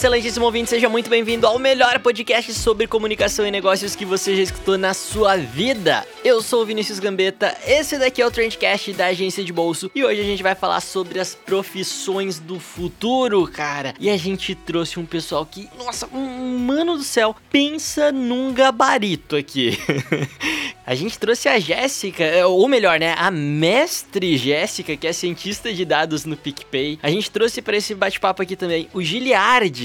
Excelentíssimo ouvinte, seja muito bem-vindo ao melhor podcast sobre comunicação e negócios que você já escutou na sua vida. Eu sou o Vinícius Gambetta, esse daqui é o Trendcast da agência de bolso e hoje a gente vai falar sobre as profissões do futuro, cara. E a gente trouxe um pessoal que, nossa, mano do céu, pensa num gabarito aqui. a gente trouxe a Jéssica, é, ou melhor, né, a mestre Jéssica, que é cientista de dados no PicPay. A gente trouxe para esse bate-papo aqui também o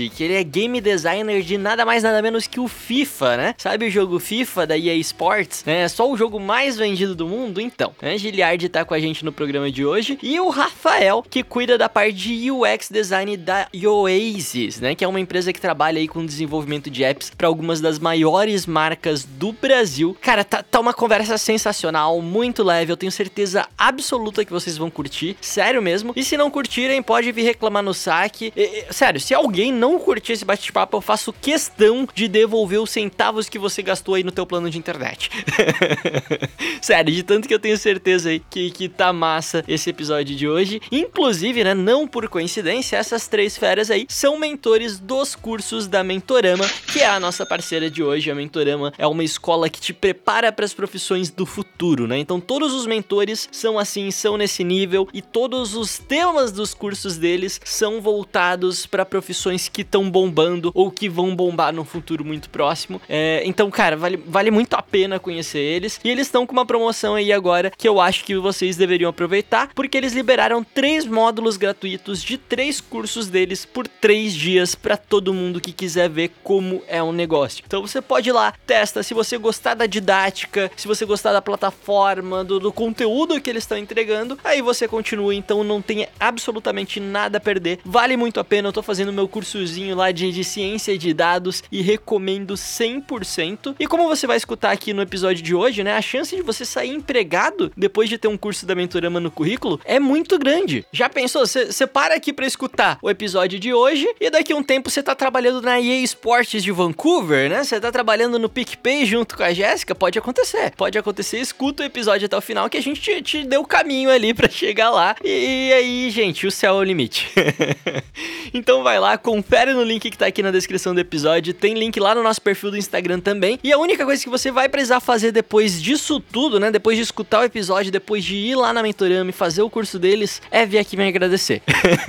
Que ele é game designer de nada mais nada menos que o FIFA, né? Sabe o jogo FIFA da EA Sports? É só o jogo mais vendido do mundo? Então, a Giliard tá com a gente no programa de hoje e o Rafael, que cuida da parte de UX design da Oasis, né? Que é uma empresa que trabalha aí com desenvolvimento de apps para algumas das maiores marcas do Brasil. Cara, tá, tá uma conversa sensacional, muito leve, eu tenho certeza absoluta que vocês vão curtir, sério mesmo. E se não curtirem, pode vir reclamar no saque. E, e, sério, se alguém não curtir esse bate-papo, eu faço questão de devolver os centavos que você gastou aí no teu plano de internet. Sério, de tanto que eu tenho certeza aí que, que tá massa esse episódio de hoje. Inclusive, né, não por coincidência, essas três feras aí são mentores dos cursos da Mentorama, que é a nossa parceira de hoje. A Mentorama é uma escola que te prepara para as profissões do futuro, né? Então todos os mentores são assim, são nesse nível e todos os temas dos cursos deles são voltados para profissões que estão bombando ou que vão bombar no futuro muito próximo. É, então, cara, vale, vale muito a pena conhecer eles. E eles estão com uma promoção aí agora que eu acho que vocês deveriam aproveitar, porque eles liberaram três módulos gratuitos de três cursos deles por três dias para todo mundo que quiser ver como é um negócio. Então você pode ir lá, testa. Se você gostar da didática, se você gostar da plataforma, do, do conteúdo que eles estão entregando, aí você continua. Então não tem absolutamente nada a perder. Vale muito a pena. Eu tô fazendo meu curso cursozinho lá de, de ciência de dados e recomendo 100%. E como você vai escutar aqui no episódio de hoje, né, a chance de você sair empregado depois de ter um curso da Mentorama no currículo é muito grande. Já pensou? Você para aqui para escutar o episódio de hoje e daqui a um tempo você tá trabalhando na EA Sports de Vancouver, né? Você tá trabalhando no PicPay junto com a Jéssica? Pode acontecer. Pode acontecer. Escuta o episódio até o final que a gente te, te deu o caminho ali para chegar lá. E, e aí, gente, o céu é o limite. então vai lá, com confere no link que tá aqui na descrição do episódio. Tem link lá no nosso perfil do Instagram também. E a única coisa que você vai precisar fazer depois disso tudo, né? Depois de escutar o episódio, depois de ir lá na Mentorama e fazer o curso deles, é vir aqui me agradecer.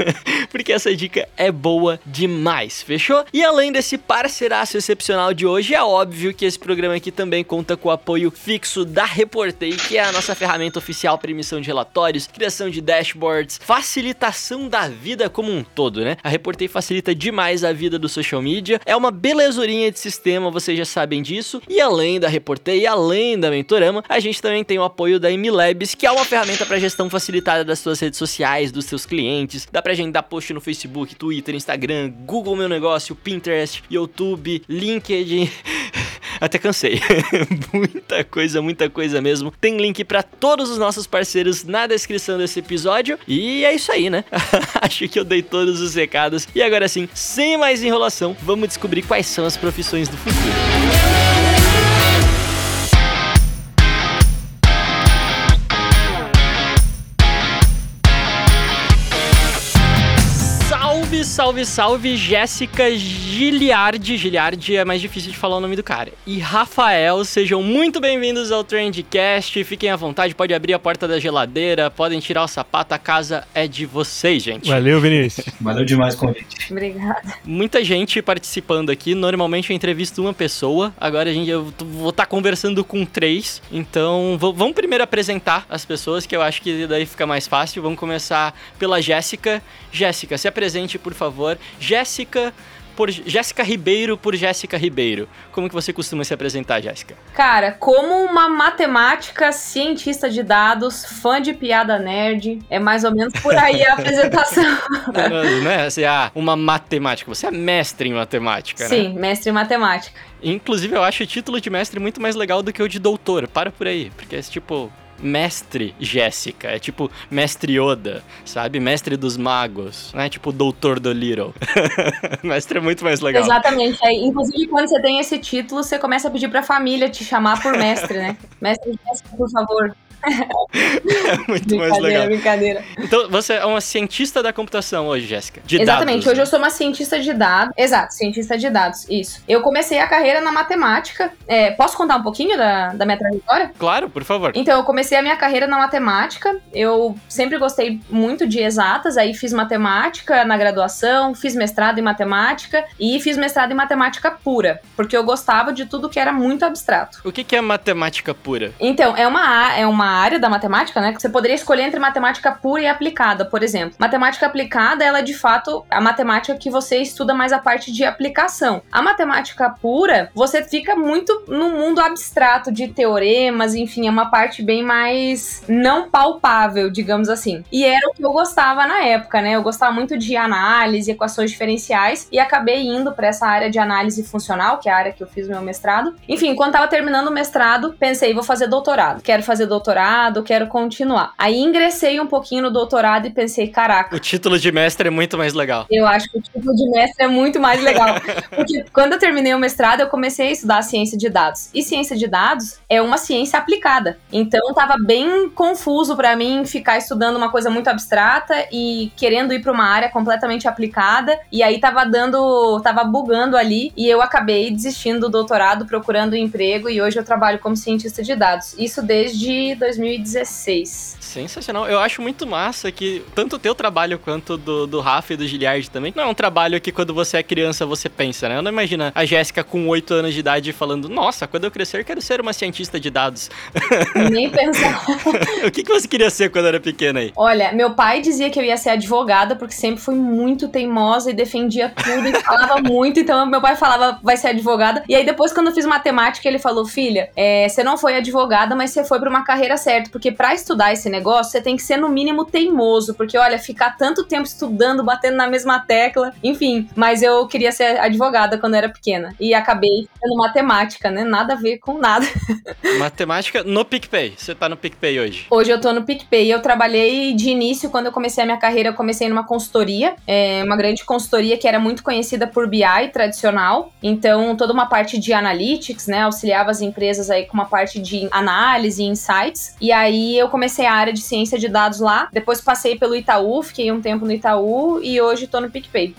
Porque essa dica é boa demais, fechou? E além desse parceiraço excepcional de hoje, é óbvio que esse programa aqui também conta com o apoio fixo da Reportei, que é a nossa ferramenta oficial para emissão de relatórios, criação de dashboards, facilitação da vida como um todo, né? A Reportei facilita demais a vida do social media. É uma belezurinha de sistema, vocês já sabem disso. E além da Reportei, além da Mentorama, a gente também tem o apoio da MLabs, que é uma ferramenta para gestão facilitada das suas redes sociais, dos seus clientes. Dá pra gente dar post no Facebook, Twitter, Instagram, Google Meu Negócio, Pinterest, YouTube, LinkedIn. Até cansei. muita coisa, muita coisa mesmo. Tem link para todos os nossos parceiros na descrição desse episódio. E é isso aí, né? Acho que eu dei todos os recados. E agora sim, sem mais enrolação, vamos descobrir quais são as profissões do futuro. Salve, salve, Jéssica Giliardi. Giliardi é mais difícil de falar o nome do cara. E Rafael, sejam muito bem-vindos ao Trendcast. Fiquem à vontade, pode abrir a porta da geladeira, podem tirar o sapato, a casa é de vocês, gente. Valeu, Vinícius. Valeu demais o convite. Obrigada. Muita gente participando aqui. Normalmente eu entrevisto uma pessoa, agora a gente, eu vou estar tá conversando com três. Então, vamos primeiro apresentar as pessoas, que eu acho que daí fica mais fácil. Vamos começar pela Jéssica. Jéssica, se apresente, por favor favor. Jéssica por Jéssica Ribeiro por Jéssica Ribeiro. Como que você costuma se apresentar, Jéssica? Cara, como uma matemática, cientista de dados, fã de piada nerd, é mais ou menos por aí a apresentação. não, é assim, ah, uma matemática, você é mestre em matemática, Sim, né? Sim, mestre em matemática. Inclusive, eu acho o título de mestre muito mais legal do que o de doutor. Para por aí, porque é tipo mestre Jéssica. É tipo mestre Yoda, sabe? Mestre dos magos. Não é tipo doutor do Little. mestre é muito mais legal. Exatamente. Aí, inclusive, quando você tem esse título, você começa a pedir pra família te chamar por mestre, né? Mestre Jéssica, por favor. É muito mais legal. brincadeira. Então, você é uma cientista da computação hoje, Jéssica. De Exatamente, dados, hoje né? eu sou uma cientista de dados. Exato, cientista de dados, isso. Eu comecei a carreira na matemática. É, posso contar um pouquinho da, da minha trajetória? Claro, por favor. Então, eu comecei a minha carreira na matemática. Eu sempre gostei muito de exatas, aí fiz matemática na graduação, fiz mestrado em matemática e fiz mestrado em matemática pura, porque eu gostava de tudo que era muito abstrato. O que, que é matemática pura? Então, é uma, a- é uma área da matemática, né? Você poderia escolher entre matemática pura e aplicada, por exemplo. Matemática aplicada, ela é de fato a matemática que você estuda mais a parte de aplicação. A matemática pura, você fica muito no mundo abstrato de teoremas, enfim, é uma parte bem mais não palpável, digamos assim. E era o que eu gostava na época, né? Eu gostava muito de análise, equações diferenciais e acabei indo para essa área de análise funcional, que é a área que eu fiz meu mestrado. Enfim, quando tava terminando o mestrado, pensei, vou fazer doutorado. Quero fazer doutorado, quero continuar. Aí ingressei um pouquinho no doutorado e pensei, caraca, O título de mestre é muito mais legal. eu acho que o título de mestre é muito mais legal. Porque quando eu terminei o mestrado, eu comecei a estudar ciência de dados. E ciência de dados é uma ciência aplicada. Então tava bem confuso pra mim ficar estudando uma coisa muito abstrata e querendo ir pra uma área completamente aplicada. E aí tava dando, tava bugando ali e eu acabei desistindo do doutorado, procurando um emprego e hoje eu trabalho como cientista de dados. Isso desde 2016. Sensacional. Eu acho muito massa que tanto o teu trabalho quanto do, do Rafa e do Giliard também não é um trabalho que quando você é criança você pensa, né? Eu não imagino a Jéssica com 8 anos de idade falando, nossa, quando eu crescer quero ser uma cientista de dados. Nem pensar. o que, que você queria ser quando era pequena aí? Olha, meu pai dizia que eu ia ser advogada porque sempre fui muito teimosa e defendia tudo e falava muito. Então meu pai falava, vai ser advogada. E aí depois, quando eu fiz matemática, ele falou: Filha, é, você não foi advogada, mas você foi pra uma carreira certa. Porque pra estudar esse negócio, você tem que ser no mínimo teimoso. Porque olha, ficar tanto tempo estudando, batendo na mesma tecla, enfim. Mas eu queria ser advogada quando era pequena. E acabei sendo matemática, né? Nada a ver com nada. Matemática no PicPay. Você tá no PicPay hoje. Hoje eu tô no PicPay. Eu trabalhei de início, quando eu comecei a minha carreira, eu comecei numa consultoria, é, uma grande consultoria que era muito conhecida por BI tradicional. Então, toda uma parte de analytics, né? Auxiliava as empresas aí com uma parte de análise e insights. E aí eu comecei a área de ciência de dados lá. Depois passei pelo Itaú, fiquei um tempo no Itaú e hoje tô no PicPay.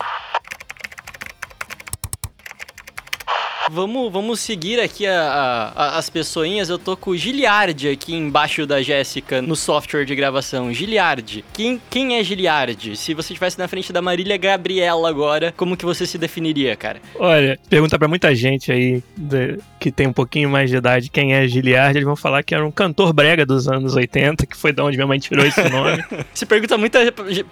Vamos, vamos seguir aqui a, a- as pessoinhas. Eu tô com o Giliard aqui embaixo da Jéssica no software de gravação. Giliard. Quem, quem é Giliard? Se você estivesse na frente da Marília Gabriela agora, como que você se definiria, cara? Olha, pergunta pra muita gente aí de- que tem um pouquinho mais de idade quem é Giliard, eles vão falar que era um cantor brega dos anos 80, que foi de onde minha mãe tirou esse nome. Se pergunta muita,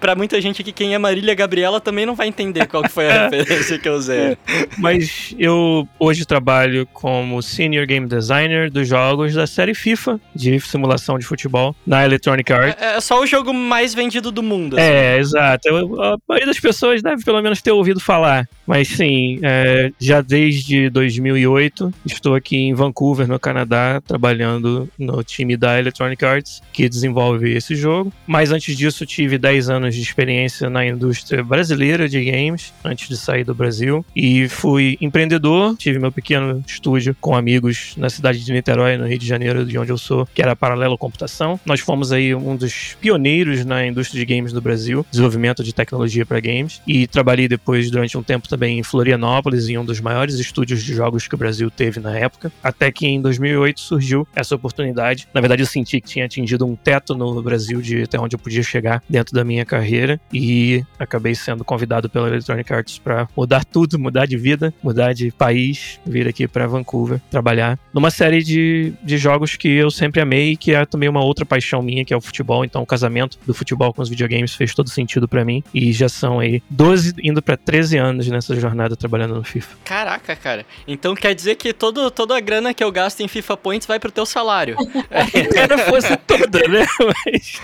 pra muita gente aqui quem é Marília Gabriela, também não vai entender qual que foi a referência que eu usei. Mas eu hoje trabalho como Senior Game Designer dos jogos da série FIFA, de simulação de futebol, na Electronic Arts. É, é só o jogo mais vendido do mundo. assim. É, exato. Eu- a maioria das pessoas deve pelo menos ter ouvido falar. Mas sim, é, já desde 2008 estou aqui em Vancouver, no Canadá, trabalhando no time da Electronic Arts, que desenvolve esse jogo. Mas antes disso, tive 10 anos de experiência na indústria brasileira de games, antes de sair do Brasil. E fui empreendedor, tive meu pequeno estúdio com amigos na cidade de Niterói, no Rio de Janeiro, de onde eu sou, que era Paralelo Computação. Nós fomos aí um dos pioneiros na indústria de games do Brasil, desenvolvimento de tecnologia para games. E trabalhei depois, durante um tempo, também em Florianópolis, em um dos maiores estúdios de jogos que o Brasil teve na época. Até que em 2008 surgiu essa oportunidade. Na verdade, eu senti que tinha atingido um teto no Brasil de até onde eu podia chegar dentro da minha carreira. E acabei sendo convidado pela Electronic Arts para mudar tudo, mudar de vida, mudar de país, vir aqui para Vancouver trabalhar numa série de, de jogos que eu sempre amei, que é também uma outra paixão minha, que é o futebol. Então, o casamento do futebol com os videogames fez todo sentido para mim. E já são aí 12, indo para 13 anos nessa nessa jornada trabalhando no FIFA. Caraca, cara. Então quer dizer que todo, toda a grana que eu gasto em FIFA Points vai pro teu salário. Se fosse toda, né? Mas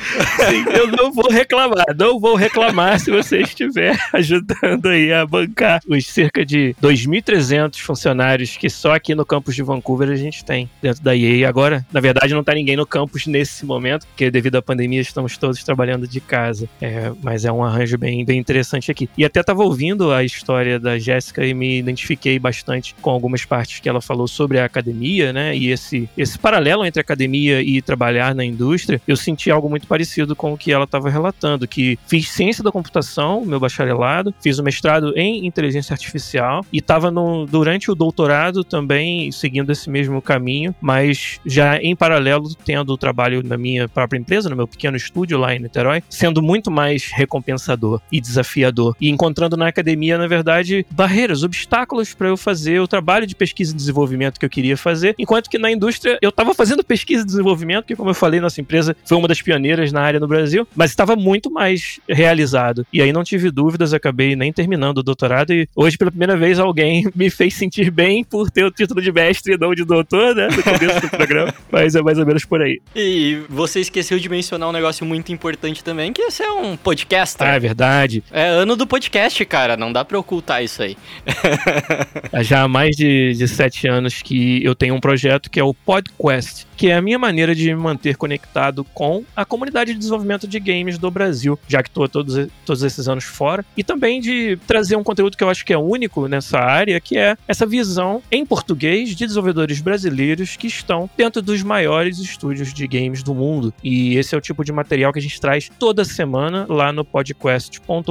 sim, eu não vou reclamar. Não vou reclamar se você estiver ajudando aí a bancar os cerca de 2.300 funcionários que só aqui no campus de Vancouver a gente tem dentro da EA. Agora, na verdade, não tá ninguém no campus nesse momento, porque devido à pandemia estamos todos trabalhando de casa. É, mas é um arranjo bem, bem interessante aqui. E até tava ouvindo a história da Jéssica e me identifiquei bastante com algumas partes que ela falou sobre a academia, né? E esse, esse paralelo entre academia e trabalhar na indústria, eu senti algo muito parecido com o que ela estava relatando, que fiz ciência da computação, meu bacharelado, fiz o mestrado em inteligência artificial e estava durante o doutorado também seguindo esse mesmo caminho, mas já em paralelo tendo o trabalho na minha própria empresa, no meu pequeno estúdio lá em Niterói, sendo muito mais recompensador e desafiador e encontrando na academia, na verdade, barreiras, obstáculos para eu fazer o trabalho de pesquisa e desenvolvimento que eu queria fazer, enquanto que na indústria eu estava fazendo pesquisa e desenvolvimento, que como eu falei, nossa empresa foi uma das pioneiras na área no Brasil, mas estava muito mais realizado. E aí não tive dúvidas, acabei nem terminando o doutorado e hoje pela primeira vez alguém me fez sentir bem por ter o título de mestre e não de doutor, né, no começo do programa, mas é mais ou menos por aí. E você esqueceu de mencionar um negócio muito importante também, que esse é um podcast. Ah, é verdade. É ano do podcast, cara, não dá pra ocultar isso aí. Já há mais de, de sete anos que eu tenho um projeto que é o PodQuest, que é a minha maneira de me manter conectado com a comunidade de desenvolvimento de games do Brasil, já que estou todos, todos esses anos fora, e também de trazer um conteúdo que eu acho que é único nessa área, que é essa visão em português de desenvolvedores brasileiros que estão dentro dos maiores estúdios de games do mundo. E esse é o tipo de material que a gente traz toda semana lá no podcast.com.br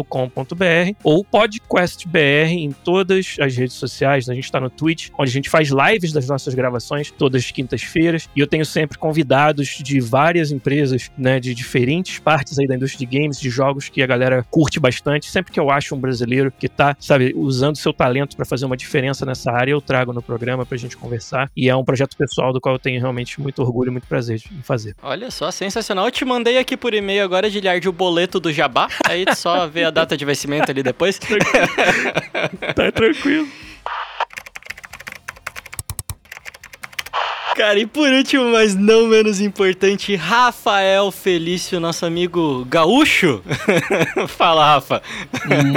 ou podcastbr em todas as redes sociais. A gente está no Twitch, onde a gente faz lives das nossas gravações todas as quintas-feiras, e eu tenho sempre convidados de várias empresas, né, de diferentes partes aí da indústria de games, de jogos que a galera curte bastante. Sempre que eu acho um brasileiro que tá, sabe, usando seu talento para fazer uma diferença nessa área, eu trago no programa pra gente conversar. E é um projeto pessoal do qual eu tenho realmente muito orgulho e muito prazer em fazer. Olha só, sensacional. Eu te mandei aqui por e-mail agora, Giliard, o boleto do Jabá. Aí só vê a data de vencimento ali depois. tá tranquilo. Cara, e por último, mas não menos importante, Rafael Felício, nosso amigo gaúcho. Fala, Rafa.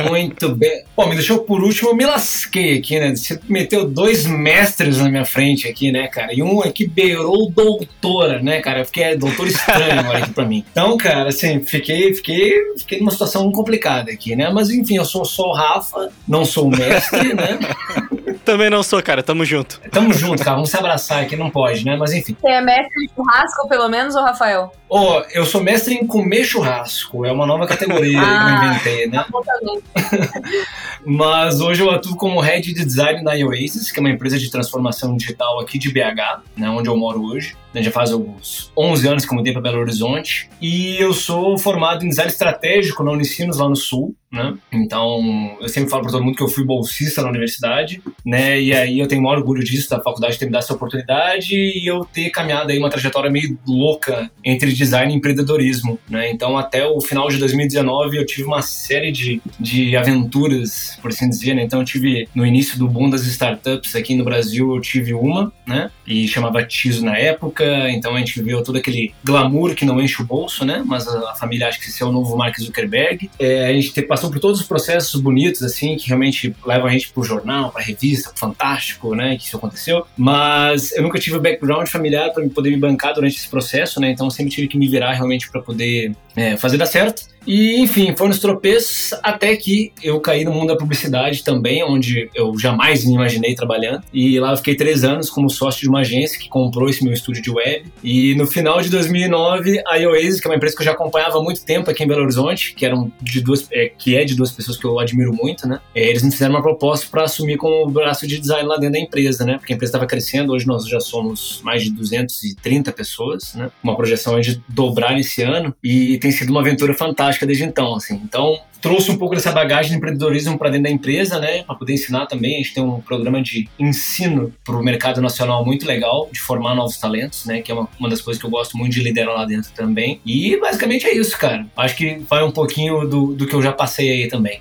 Muito bem. Pô, me deixou por último, eu me lasquei aqui, né? Você meteu dois mestres na minha frente aqui, né, cara? E um aqui beirou doutora, né, cara? Eu fiquei é, doutor estranho agora aqui pra mim. Então, cara, assim, fiquei, fiquei, fiquei numa situação complicada aqui, né? Mas enfim, eu sou só o Rafa, não sou o mestre, né? Também não sou, cara. Tamo junto. Tamo junto, cara. Vamos se abraçar aqui, não pode, né? Mas enfim. Você é mestre de churrasco, pelo menos, ou Rafael? Ó, oh, eu sou mestre em comer churrasco. É uma nova categoria ah, que eu ah, inventei, né? Mas hoje eu atuo como head de design na Oasis, que é uma empresa de transformação digital aqui de BH, né, onde eu moro hoje. Já faz uns 11 anos que eu mudei para Belo Horizonte. E eu sou formado em design estratégico na Unicinos, lá no Sul. Né? Então, eu sempre falo para todo mundo que eu fui bolsista na universidade, né? E aí eu tenho o maior orgulho disso, da faculdade ter me dado essa oportunidade e eu ter caminhado aí uma trajetória meio louca entre design e empreendedorismo, né? Então, até o final de 2019, eu tive uma série de, de aventuras, por assim dizer, né? Então, eu tive, no início do boom das startups aqui no Brasil, eu tive uma, né? E chamava Tiso na época, então a gente viveu todo aquele glamour que não enche o bolso, né? Mas a, família acha que esse é o novo Mark Zuckerberg. É, a gente passou por todos os processos bonitos, assim, que realmente levam a gente pro jornal, pra revista, Fantástico, né? Que isso aconteceu. Mas eu nunca tive o background familiar para poder me bancar durante esse processo, né? Então, sempre tive que me virar realmente para poder é, fazer dar certo. E, enfim, foi nos tropeços até que eu caí no mundo da publicidade também, onde eu jamais me imaginei trabalhando. E lá eu fiquei três anos como sócio de uma agência que comprou esse meu estúdio de web. E no final de 2009, a Oasis, que é uma empresa que eu já acompanhava há muito tempo aqui em Belo Horizonte, que, eram de duas, é, que é de duas pessoas que eu admiro muito, né? É, eles me fizeram uma proposta para assumir como braço de design lá dentro da empresa, né? Porque a empresa estava crescendo, hoje nós já somos mais de 230 pessoas, né? Uma projeção de dobrar esse ano. E tem sido uma aventura fantástica desde então, assim. Então, trouxe um pouco dessa bagagem de empreendedorismo para dentro da empresa, né, para poder ensinar também. A gente tem um programa de ensino para o mercado nacional muito legal, de formar novos talentos, né, que é uma, uma das coisas que eu gosto muito de liderar lá dentro também. E basicamente é isso, cara. Acho que vai um pouquinho do, do que eu já passei aí também.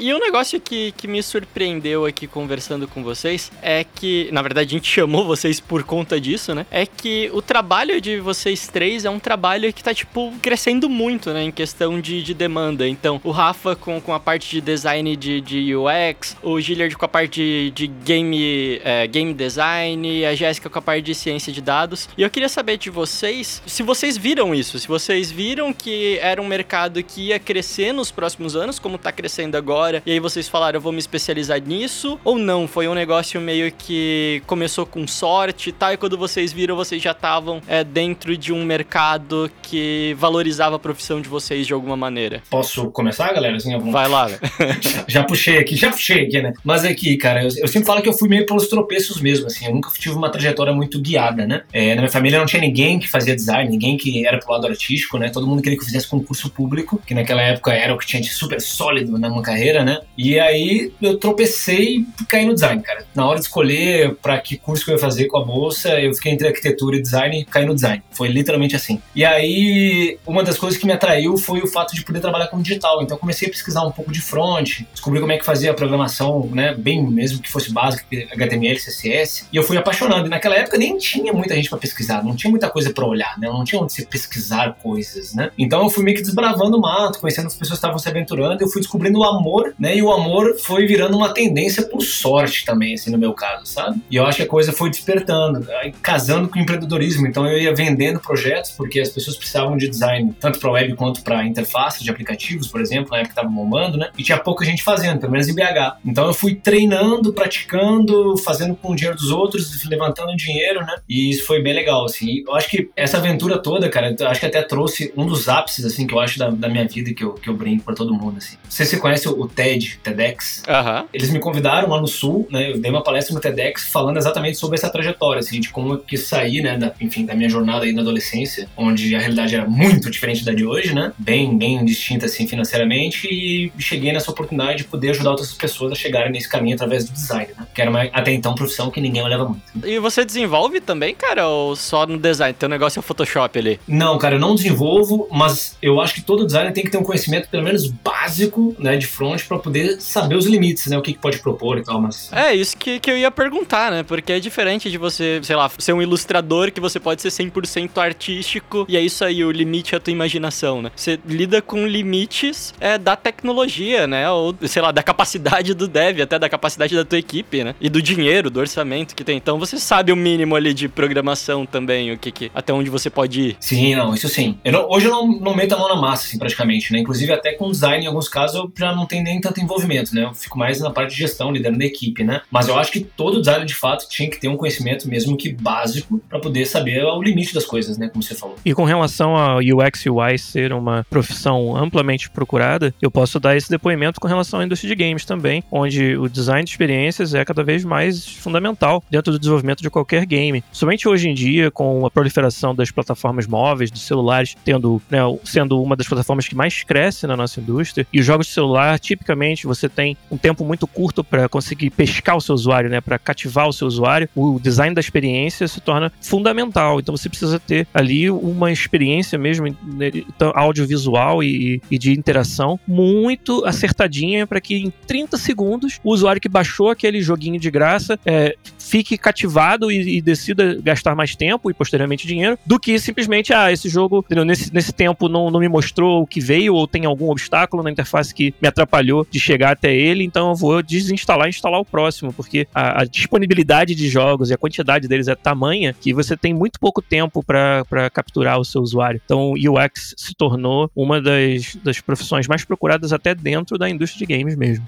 E um negócio que, que me surpreendeu aqui conversando com vocês é que, na verdade, a gente chamou vocês por conta disso, né? É que o trabalho de vocês três é um trabalho que tá, tipo, crescendo muito, né? Em questão de, de demanda. Então, o Rafa com, com a parte de design de, de UX, o Gillard com a parte de, de game, é, game design, a Jéssica com a parte de ciência de dados. E eu queria saber de vocês se vocês viram isso, se vocês viram que era um mercado que ia crescer nos próximos anos, como tá crescendo agora, e aí vocês falaram, eu vou me especializar nisso, ou não? Foi um negócio meio que começou com sorte e tal, e quando vocês viram, vocês já estavam é, dentro de um mercado que valorizava a profissão de vocês de alguma maneira. Posso começar, galera? Assim. Vai lá, velho. já puxei aqui, já puxei aqui, né? Mas aqui, cara, eu, eu, sempre falo que eu fui meio pelos tropeços mesmo, assim, eu nunca tive uma trajetória muito guiada, né? É, na minha família não tinha ninguém que fazia design, ninguém que era pro lado artístico, né? Todo mundo queria que eu fizesse concurso público, que naquela época era o que tinha de super sólido na minha carreira, né? E aí eu tropecei e caí no design, cara. Na hora de escolher para que curso que eu ia fazer com a bolsa, eu fiquei entre arquitetura e design e caí no design. Foi literalmente assim. E aí, uma das coisas que me atraiu foi o fato de poder trabalhar com digital. Então, comecei a pesquisar um pouco de front, descobri como é que fazia a programação, né? Bem mesmo que fosse básica, HTML, CSS. E eu fui apaixonado. E naquela época nem tinha muita gente para pesquisar, não tinha muita coisa para olhar, né? Não tinha onde você pesquisar coisas, né? Então, eu fui meio que desbravando o mato, conhecendo as pessoas que estavam se aventurando. Eu fui descobrindo o amor, né? E o amor foi virando uma tendência por sorte também, assim, no meu caso, sabe? E eu acho que a coisa foi despertando, casando com o empreendedorismo. Então eu ia vendendo projetos, porque as pessoas precisavam de design, tanto para web quanto para interface de aplicativos, por exemplo, na época que estava bombando, né? E tinha pouca gente fazendo, pelo menos em BH. Então eu fui treinando, praticando, fazendo com o dinheiro dos outros, levantando dinheiro, né? E isso foi bem legal, assim. Eu acho que essa aventura toda, cara, eu acho que até trouxe um dos ápices, assim, que eu acho da, da minha vida que eu, que eu brinco para todo mundo, assim. Você se conhece o TED, TEDx? Uhum. Eles me convidaram lá no Sul, né? Eu dei uma palestra no TEDx falando exatamente sobre essa trajetória, assim, de como eu quis sair, né, da, enfim, da minha jornada aí na adolescência, onde a realidade era muito diferente da de hoje, né? Bem, bem distinta, assim, financeiramente, e cheguei nessa oportunidade de poder ajudar outras pessoas a chegarem nesse caminho através do design, né? Que era uma, até então, profissão que ninguém olhava muito. E você desenvolve também, cara, ou só no design? Teu negócio é o Photoshop ali? Não, cara, eu não desenvolvo, mas eu acho que todo designer tem que ter um conhecimento, pelo menos básico, né, de front, para poder saber os limites, né? O que, que pode propor e tal, mas... É, isso que, que eu ia perguntar, né? Porque é diferente de você, sei lá, ser um ilustrador que você pode ser 100% artístico e é isso aí, o limite é a tua imaginação, né? Você lida com limites é, da tecnologia, né? Ou, sei lá, da capacidade do dev, até da capacidade da tua equipe, né? E do dinheiro, do orçamento que tem. Então você sabe o mínimo ali de programação também, o que, que até onde você pode ir. Sim, não, isso sim. Eu não, hoje eu não, não meto a mão na massa, assim, praticamente, né? Inclusive até com design, em alguns casos, eu já não tenho nem tanto envolvimento, né? Eu fico mais na parte de gestão, liderando a equipe, né? Mas eu acho que todo designer, de fato, tinha que ter um conhecimento mesmo que básico para poder saber o limite das coisas, né? Como você falou. E com relação a UX e UI ser uma profissão amplamente procurada, eu posso dar esse depoimento com relação à indústria de games também, onde o design de experiências é cada vez mais fundamental dentro do desenvolvimento de qualquer game. Somente hoje em dia, com a proliferação das plataformas móveis, dos celulares, tendo, né, sendo uma das plataformas que mais cresce na nossa indústria, e os jogos de celular, tipicamente, você tem um tempo muito curto para conseguir pescar o seu usuário, né, para cativar o seu usuário, o design da experiência se torna fundamental. Então você precisa ter ali uma experiência mesmo né, audiovisual e, e de interação muito acertadinha para que em 30 segundos o usuário que baixou aquele joguinho de graça é, fique cativado e, e, decida gastar mais tempo e posteriormente dinheiro do que simplesmente, ah, esse jogo nesse, nesse tempo não, não me mostrou o que veio ou tem algum obstáculo na interface que me atrapalhou de chegar até ele, então eu vou desinstalar e instalar o próximo, porque a, a disponibilidade de jogos e a quantidade deles é tamanha que você tem muito pouco tempo para capturar o seu usuário. Então, UX se tornou uma das, das profissões mais procuradas até dentro da indústria de games mesmo.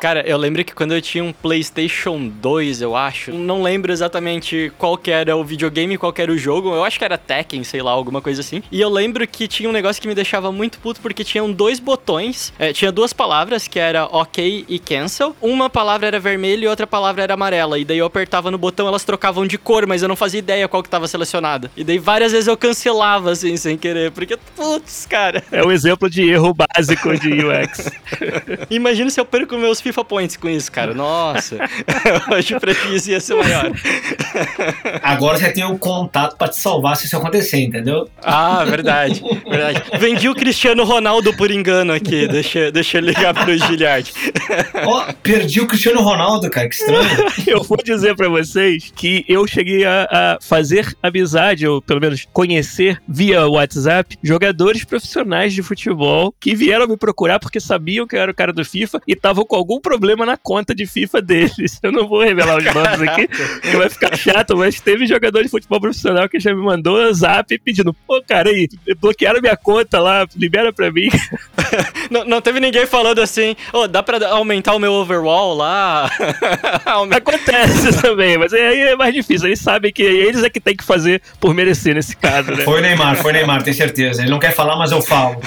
Cara, eu lembro que quando eu tinha um PlayStation 2, eu acho, não lembro exatamente qual que era o videogame, qual que era o jogo, eu acho que era Tekken, sei lá, alguma coisa assim. E eu lembro que tinha um negócio que me deixava muito puto porque tinham dois botões, é, tinha duas palavras que era OK e cancel. Uma palavra era vermelha e outra palavra era amarela. E daí eu apertava no botão, elas trocavam de cor, mas eu não fazia ideia qual que tava selecionada. E daí várias vezes eu cancelava assim, sem querer, porque putz, cara. É um exemplo de erro básico de UX. Imagina se eu perco meus FIFA Points com isso, cara. Nossa. Hoje o prejuízo ia ser maior. Agora você tem o contato pra te salvar se isso acontecer, entendeu? Ah, verdade, verdade. Vendi o Cristiano Ronaldo por engano aqui, deixa, deixa eu ligar pro Giliard. Ó, perdi o Cristiano Ronaldo, cara, que estranho. Eu vou dizer pra vocês que eu cheguei a, a fazer amizade, ou pelo menos conhecer via WhatsApp, jogadores profissionais de futebol que vieram me procurar porque sabiam que eu era o cara do FIFA e estavam com algum problema na conta de FIFA deles. Eu não vou revelar os nomes aqui, que vai ficar chato, mas teve jogador de futebol profissional que já me mandou zap pedindo, pô, cara, aí, bloquearam minha conta lá, libera pra mim. Não, não teve ninguém falando assim, ô, dá pra aumentar o meu overall lá? Acontece também, mas aí é mais difícil. Eles sabem que eles é que tem que fazer por merecer nesse caso, né? Foi Neymar, foi Neymar, tenho certeza. Ele não quer falar, mas eu falo.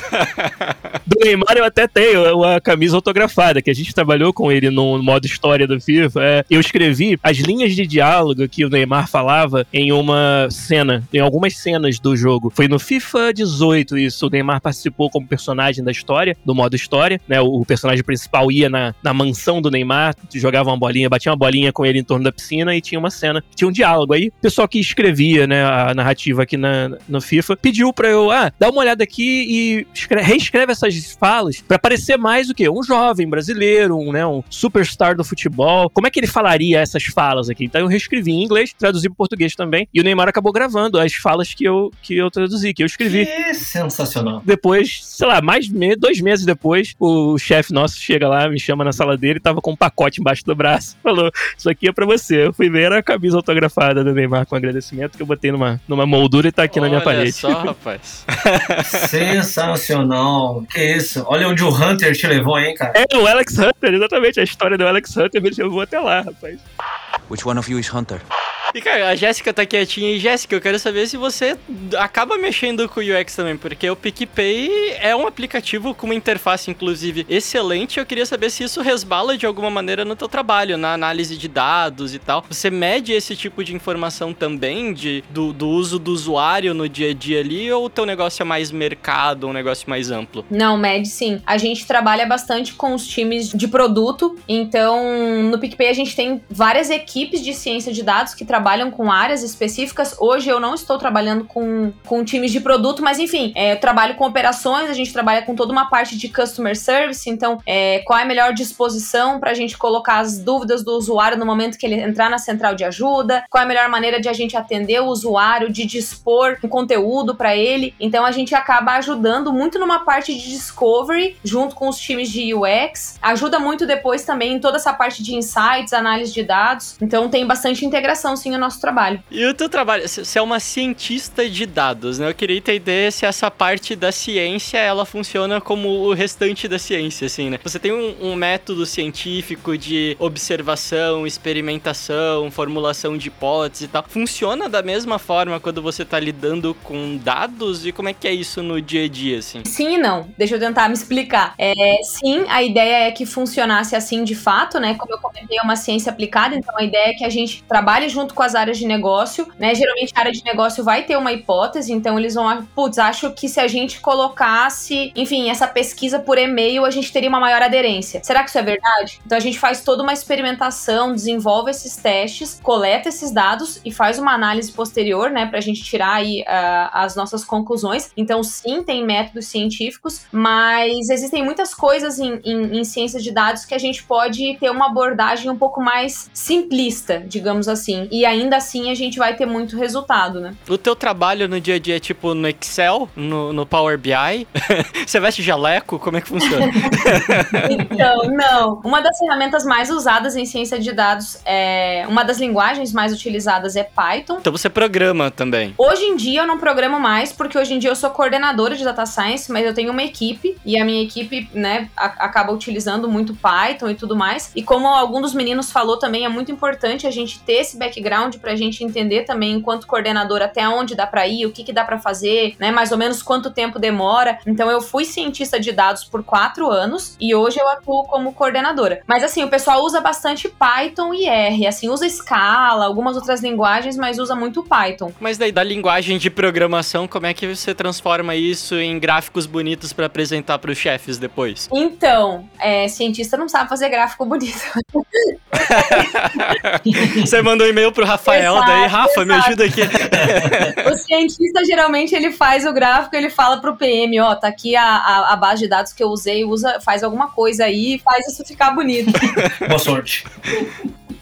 Do Neymar eu até tenho uma camisa autografada, que a gente trabalhou com ele no modo história do FIFA. É, eu escrevi as linhas de diálogo que o Neymar falava em uma cena, em algumas cenas do jogo. Foi no FIFA 18 isso, o Neymar participou como personagem da história, do modo história, né? O personagem principal ia na, na mansão do Neymar, jogava uma bolinha, batia uma bolinha com ele em torno da piscina e tinha uma cena, tinha um diálogo. Aí o pessoal que escrevia, né, a narrativa aqui na, no FIFA, pediu pra eu, ah, dá uma olhada aqui e escre- reescreve essas falas pra parecer mais o quê? Um jovem brasileiro, um, né, um superstar do futebol. Como é que ele falaria essas falas aqui? Então eu reescrevi em inglês, traduzi pro português também, e o Neymar acabou gravando as falas que eu, que eu traduzi, que eu escrevi. Que sensacional. Depois, sei lá, mais de me- dois meses depois, o chefe nosso chega lá, me chama na sala dele, tava com um pacote embaixo do braço. Falou: Isso aqui é pra você. Eu fui ver, era a camisa autografada do Neymar com agradecimento que eu botei numa, numa moldura e tá aqui na minha Olha parede. só, rapaz. Sensacional. Que isso? Olha onde o Hunter te levou, hein, cara? É, o Alex Hunter, exatamente. A história do Alex Hunter me levou até lá, rapaz. Which one of you is Hunter? E cara, a Jéssica tá quietinha. E Jéssica, eu quero saber se você acaba mexendo com o UX também, porque o PicPay é um aplicativo com uma interface, inclusive, excelente. Eu queria saber se isso resbala de alguma maneira no teu trabalho, na análise de dados e tal. Você mede esse tipo de informação também, de, do, do uso do usuário no dia a dia ali, ou o teu negócio é mais mercado, um negócio mais amplo? Não, Med, sim. A gente trabalha bastante com os times de produto. Então, no PicPay a gente tem várias equipes de ciência de dados que trabalham com áreas específicas. Hoje eu não estou trabalhando com, com times de produto, mas enfim, é, eu trabalho com operações, a gente trabalha com toda uma parte de customer service. Então, é, qual é a melhor disposição para a gente colocar as dúvidas do usuário no momento que ele entrar na central de ajuda? Qual é a melhor maneira de a gente atender o usuário, de dispor um conteúdo para ele? Então, a gente acaba ajudando muito numa parte de discovery, junto com os times de UX. Ajuda muito depois também em toda essa parte de insights, análise de dados. Então, tem bastante integração, sim, o nosso trabalho. E o teu trabalho, você é uma cientista de dados, né? Eu queria entender se essa parte da ciência, ela funciona como o restante da ciência, assim, né? Você tem um, um método científico de observação, experimentação, formulação de hipóteses e tal. Funciona da mesma forma quando você tá lidando com dados? E como é que é isso no dia a dia, assim? Sim e não. Deixa eu tentar me explicar. É, sim, a ideia é que funcionasse assim de fato, né? Como eu comentei, é uma ciência aplicada, então a ideia que a gente trabalhe junto com as áreas de negócio, né? Geralmente a área de negócio vai ter uma hipótese, então eles vão, putz, acho que se a gente colocasse, enfim, essa pesquisa por e-mail, a gente teria uma maior aderência. Será que isso é verdade? Então a gente faz toda uma experimentação, desenvolve esses testes, coleta esses dados e faz uma análise posterior, né, pra gente tirar aí ah, as nossas conclusões. Então, sim, tem métodos científicos, mas existem muitas coisas em, em, em ciência de dados que a gente pode ter uma abordagem um pouco mais simplista, digamos assim. E ainda assim a gente vai ter muito resultado, né? O teu trabalho no dia a dia é tipo no Excel, no, no Power BI? você veste jaleco? Como é que funciona? Então, não. Uma das ferramentas mais usadas em ciência de dados é. Uma das linguagens mais utilizadas é Python. então você programa também. Hoje em dia eu não programo mais, porque hoje em dia eu sou coordenadora de data science, mas eu tenho uma equipe, e a minha equipe, né, acaba utilizando muito Python e tudo mais. E como algum dos meninos falou também, é muito importante a gente ter esse background pra gente entender também, enquanto coordenador, até onde dá pra ir, o que, que dá pra fazer, né, mais ou menos quanto tempo demora. Então eu fui cientista de dados por quatro anos e hoje eu atuo como coordenadora. Mas assim, o pessoal usa bastante Python e R, assim, usa Scala, algumas outras linguagens, mas usa muito Python. Mas daí, da linguagem de programação, como é que você transforma isso em gráficos bonitos pra apresentar pros chefes depois? Então, é, cientista não sabe fazer gráfico bonito. você mandou um e-mail pro Rafael Exato, daí. Rafa, me exato. ajuda aqui. O cientista geralmente ele faz o gráfico, ele fala pro PM, ó, tá aqui a, a, a base de dados que eu usei, usa, faz alguma coisa aí, faz isso ficar bonito. Boa sorte.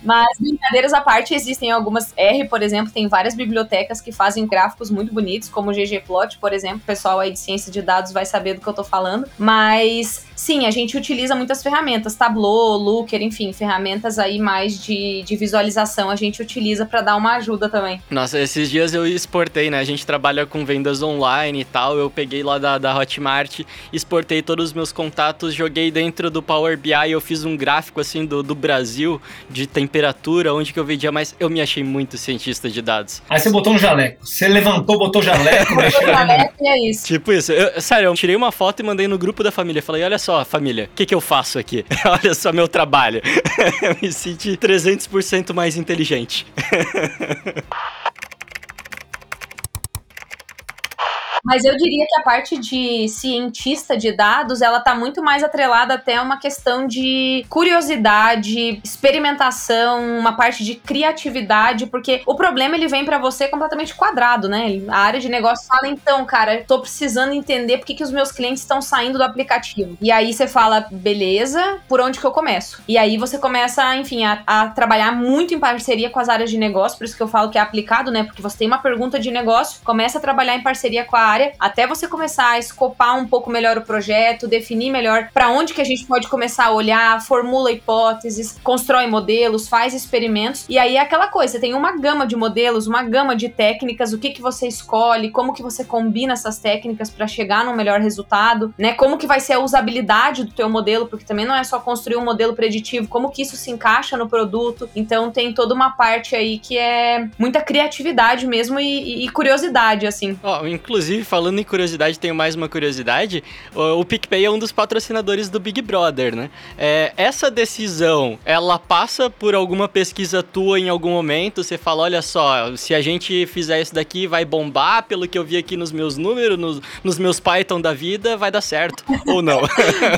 Mas brincadeiras à parte, existem algumas. R, por exemplo, tem várias bibliotecas que fazem gráficos muito bonitos, como o ggplot, por exemplo. O pessoal aí de ciência de dados vai saber do que eu tô falando. Mas sim, a gente utiliza muitas ferramentas, Tableau, Looker, enfim, ferramentas aí mais de, de visualização a gente utiliza para dar uma ajuda também. Nossa, esses dias eu exportei, né? A gente trabalha com vendas online e tal. Eu peguei lá da, da Hotmart, exportei todos os meus contatos, joguei dentro do Power BI. Eu fiz um gráfico assim do, do Brasil, de temperatura, onde que eu vendia mais. Eu me achei muito cientista de dados. Aí você botou um jaleco. Você levantou, botou jaleco, mexeu. e é isso. Tipo isso. Eu- sério, eu tirei uma foto e mandei no grupo da família. Falei, olha só, família, o que, que eu faço aqui? olha só meu trabalho. eu me senti 300% mais inteligente. Mas eu diria que a parte de cientista de dados, ela tá muito mais atrelada até a uma questão de curiosidade, experimentação, uma parte de criatividade, porque o problema ele vem pra você completamente quadrado, né? A área de negócio fala, então, cara, tô precisando entender por que, que os meus clientes estão saindo do aplicativo. E aí você fala, beleza, por onde que eu começo? E aí você começa, enfim, a, a trabalhar muito em parceria com as áreas de negócio, por isso que eu falo que é aplicado, né? Porque você tem uma pergunta de negócio, começa a trabalhar em parceria com a até você começar a escopar um pouco melhor o projeto, definir melhor para onde que a gente pode começar a olhar, formula hipóteses, constrói modelos, faz experimentos, e aí é aquela coisa, tem uma gama de modelos, uma gama de técnicas, o que que você escolhe, como que você combina essas técnicas para chegar num melhor resultado, né? Como que vai ser a usabilidade do teu modelo, porque também não é só construir um modelo preditivo, como que isso se encaixa no produto. Então tem toda uma parte aí que é muita criatividade mesmo e, e curiosidade, assim. Ó, inclusive, falando em curiosidade, tenho mais uma curiosidade. O, o PicPay é um dos patrocinadores do Big Brother, né? É, essa decisão, ela passa por alguma pesquisa tua em algum momento? Você fala, olha só, se a gente fizer isso daqui, vai bombar, pelo que eu vi aqui nos meus números, nos, nos meus Python da vida, vai dar certo. Ou não?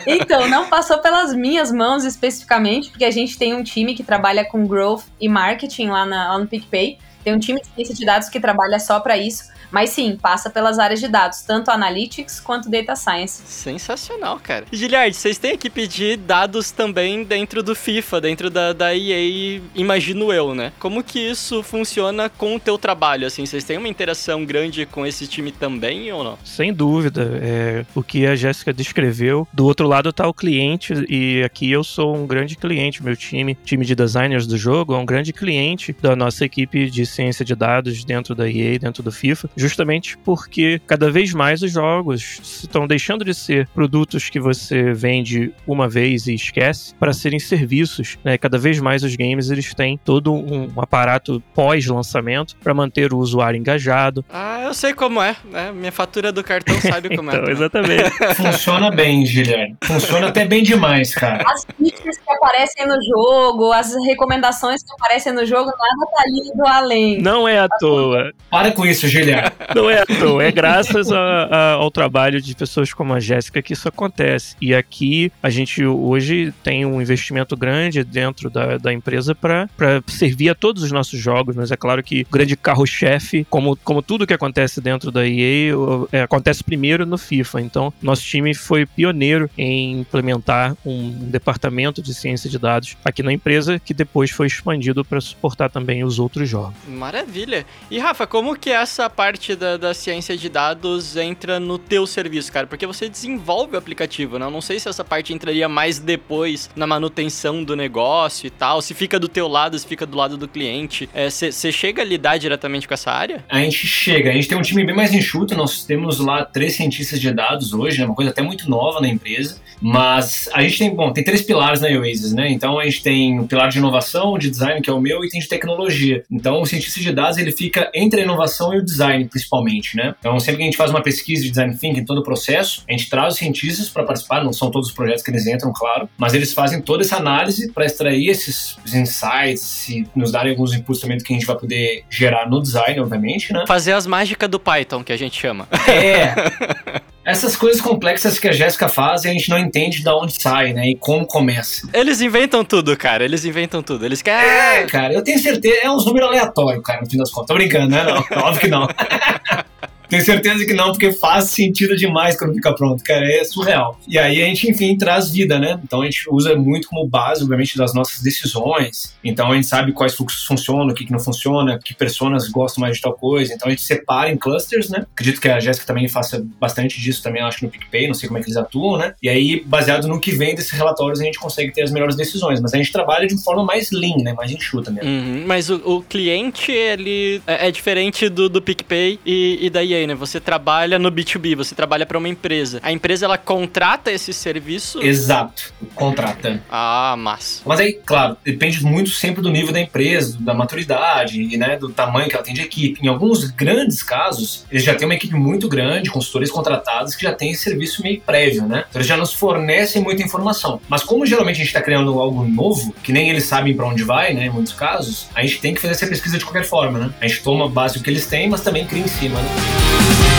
Então, não passou pelas minhas mãos especificamente, porque a gente tem um time que trabalha com growth e marketing lá, na, lá no PicPay. Tem um time de ciência de dados que trabalha só para isso. Mas sim, passa pelas áreas de dados, tanto Analytics quanto Data Science. Sensacional, cara. Giliard, vocês têm que pedir dados também dentro do FIFA, dentro da, da EA, imagino eu, né? Como que isso funciona com o teu trabalho, assim? Vocês têm uma interação grande com esse time também ou não? Sem dúvida. É, o que a Jéssica descreveu. Do outro lado tá o cliente, e aqui eu sou um grande cliente. Meu time, time de designers do jogo, é um grande cliente da nossa equipe de ciência de dados dentro da EA, dentro do FIFA, justamente porque cada vez mais os jogos estão deixando de ser produtos que você vende uma vez e esquece para serem serviços. Né? Cada vez mais os games eles têm todo um aparato pós-lançamento para manter o usuário engajado. Ah, eu sei como é, né? Minha fatura do cartão sabe como Então, é. exatamente. Funciona bem, Guilherme. Funciona até bem demais, cara. As features que aparecem no jogo, as recomendações que aparecem no jogo, nada tá lido além. Não é à toa. Para com isso, Guilherme. Não é à. É graças a- a- ao trabalho de pessoas como a Jéssica que isso acontece. E aqui a gente hoje tem um investimento grande dentro da, da empresa para servir a todos os nossos jogos, mas é claro que o grande carro-chefe, como, como tudo que acontece dentro da EA, é, acontece primeiro no FIFA. Então, nosso time foi pioneiro em implementar um departamento de ciência de dados aqui na empresa, que depois foi expandido para suportar também os outros jogos. Maravilha. E Rafa, como que essa parte da, da ciência de dados entra no teu serviço, cara? Porque você desenvolve o aplicativo, né? Eu não sei se essa parte entraria mais depois na manutenção do negócio e tal. Se fica do teu lado, se fica do lado do cliente. Você chega a lidar diretamente com essa área? A gente chega, a gente tem um time bem mais enxuto, nós temos lá três cientistas de dados hoje, né, uma coisa até muito nova na empresa, mas a gente tem, bom, tem três pilares na Oasis, né, então a gente tem o pilar de inovação, de design, que é o meu, e tem de tecnologia. Então o cientista de dados, ele fica entre a inovação e o design, principalmente, né. Então sempre que a gente faz uma pesquisa de design thinking, todo o processo, a gente traz os cientistas para participar, não são todos os projetos que eles entram, claro, mas eles fazem toda essa análise para extrair esses insights e nos darem alguns inputs também que a gente vai poder gerar no design, obviamente, né. Fazer as mágicas do Python, que a gente chama. É. Essas coisas complexas que a Jéssica faz, a gente não entende de onde sai, né? E como começa. Eles inventam tudo, cara. Eles inventam tudo. Eles É, querem. cara, eu tenho certeza. É uns números aleatórios, cara, no fim das contas. Tô brincando, né? Não, óbvio que não. Tenho certeza que não, porque faz sentido demais quando fica pronto, cara. É surreal. E aí a gente, enfim, traz vida, né? Então a gente usa muito como base, obviamente, das nossas decisões. Então a gente sabe quais fluxos funcionam, o que, não funciona, que personas gostam mais de tal coisa. Então a gente separa em clusters, né? Acredito que a Jéssica também faça bastante disso também, acho, no PicPay, não sei como é que eles atuam, né? E aí, baseado no que vem desses relatórios, a gente consegue ter as melhores decisões. Mas a gente trabalha de forma mais lean, né? Mais enxuta mesmo. Uhum, mas o, o cliente, ele é, é diferente do, do PicPay e, e da EA, né? Você trabalha no B2B, você trabalha para uma empresa. A empresa, ela contrata esse serviço. Exato. Contrata. Ah, massa. Mas aí, claro, depende muito sempre do nível da empresa, da maturidade e né, do tamanho que ela tem de equipe. Em alguns grandes casos, eles já têm uma equipe muito grande, consultores contratados, que já tem esse serviço meio prévio, né? Então eles já nos fornecem muita informação. Mas como geralmente a gente está criando algo novo, que nem eles sabem para onde vai, né? Em muitos casos, a gente tem que fazer essa pesquisa de qualquer forma, né? A gente toma base do que eles têm, mas também cria em cima, né? E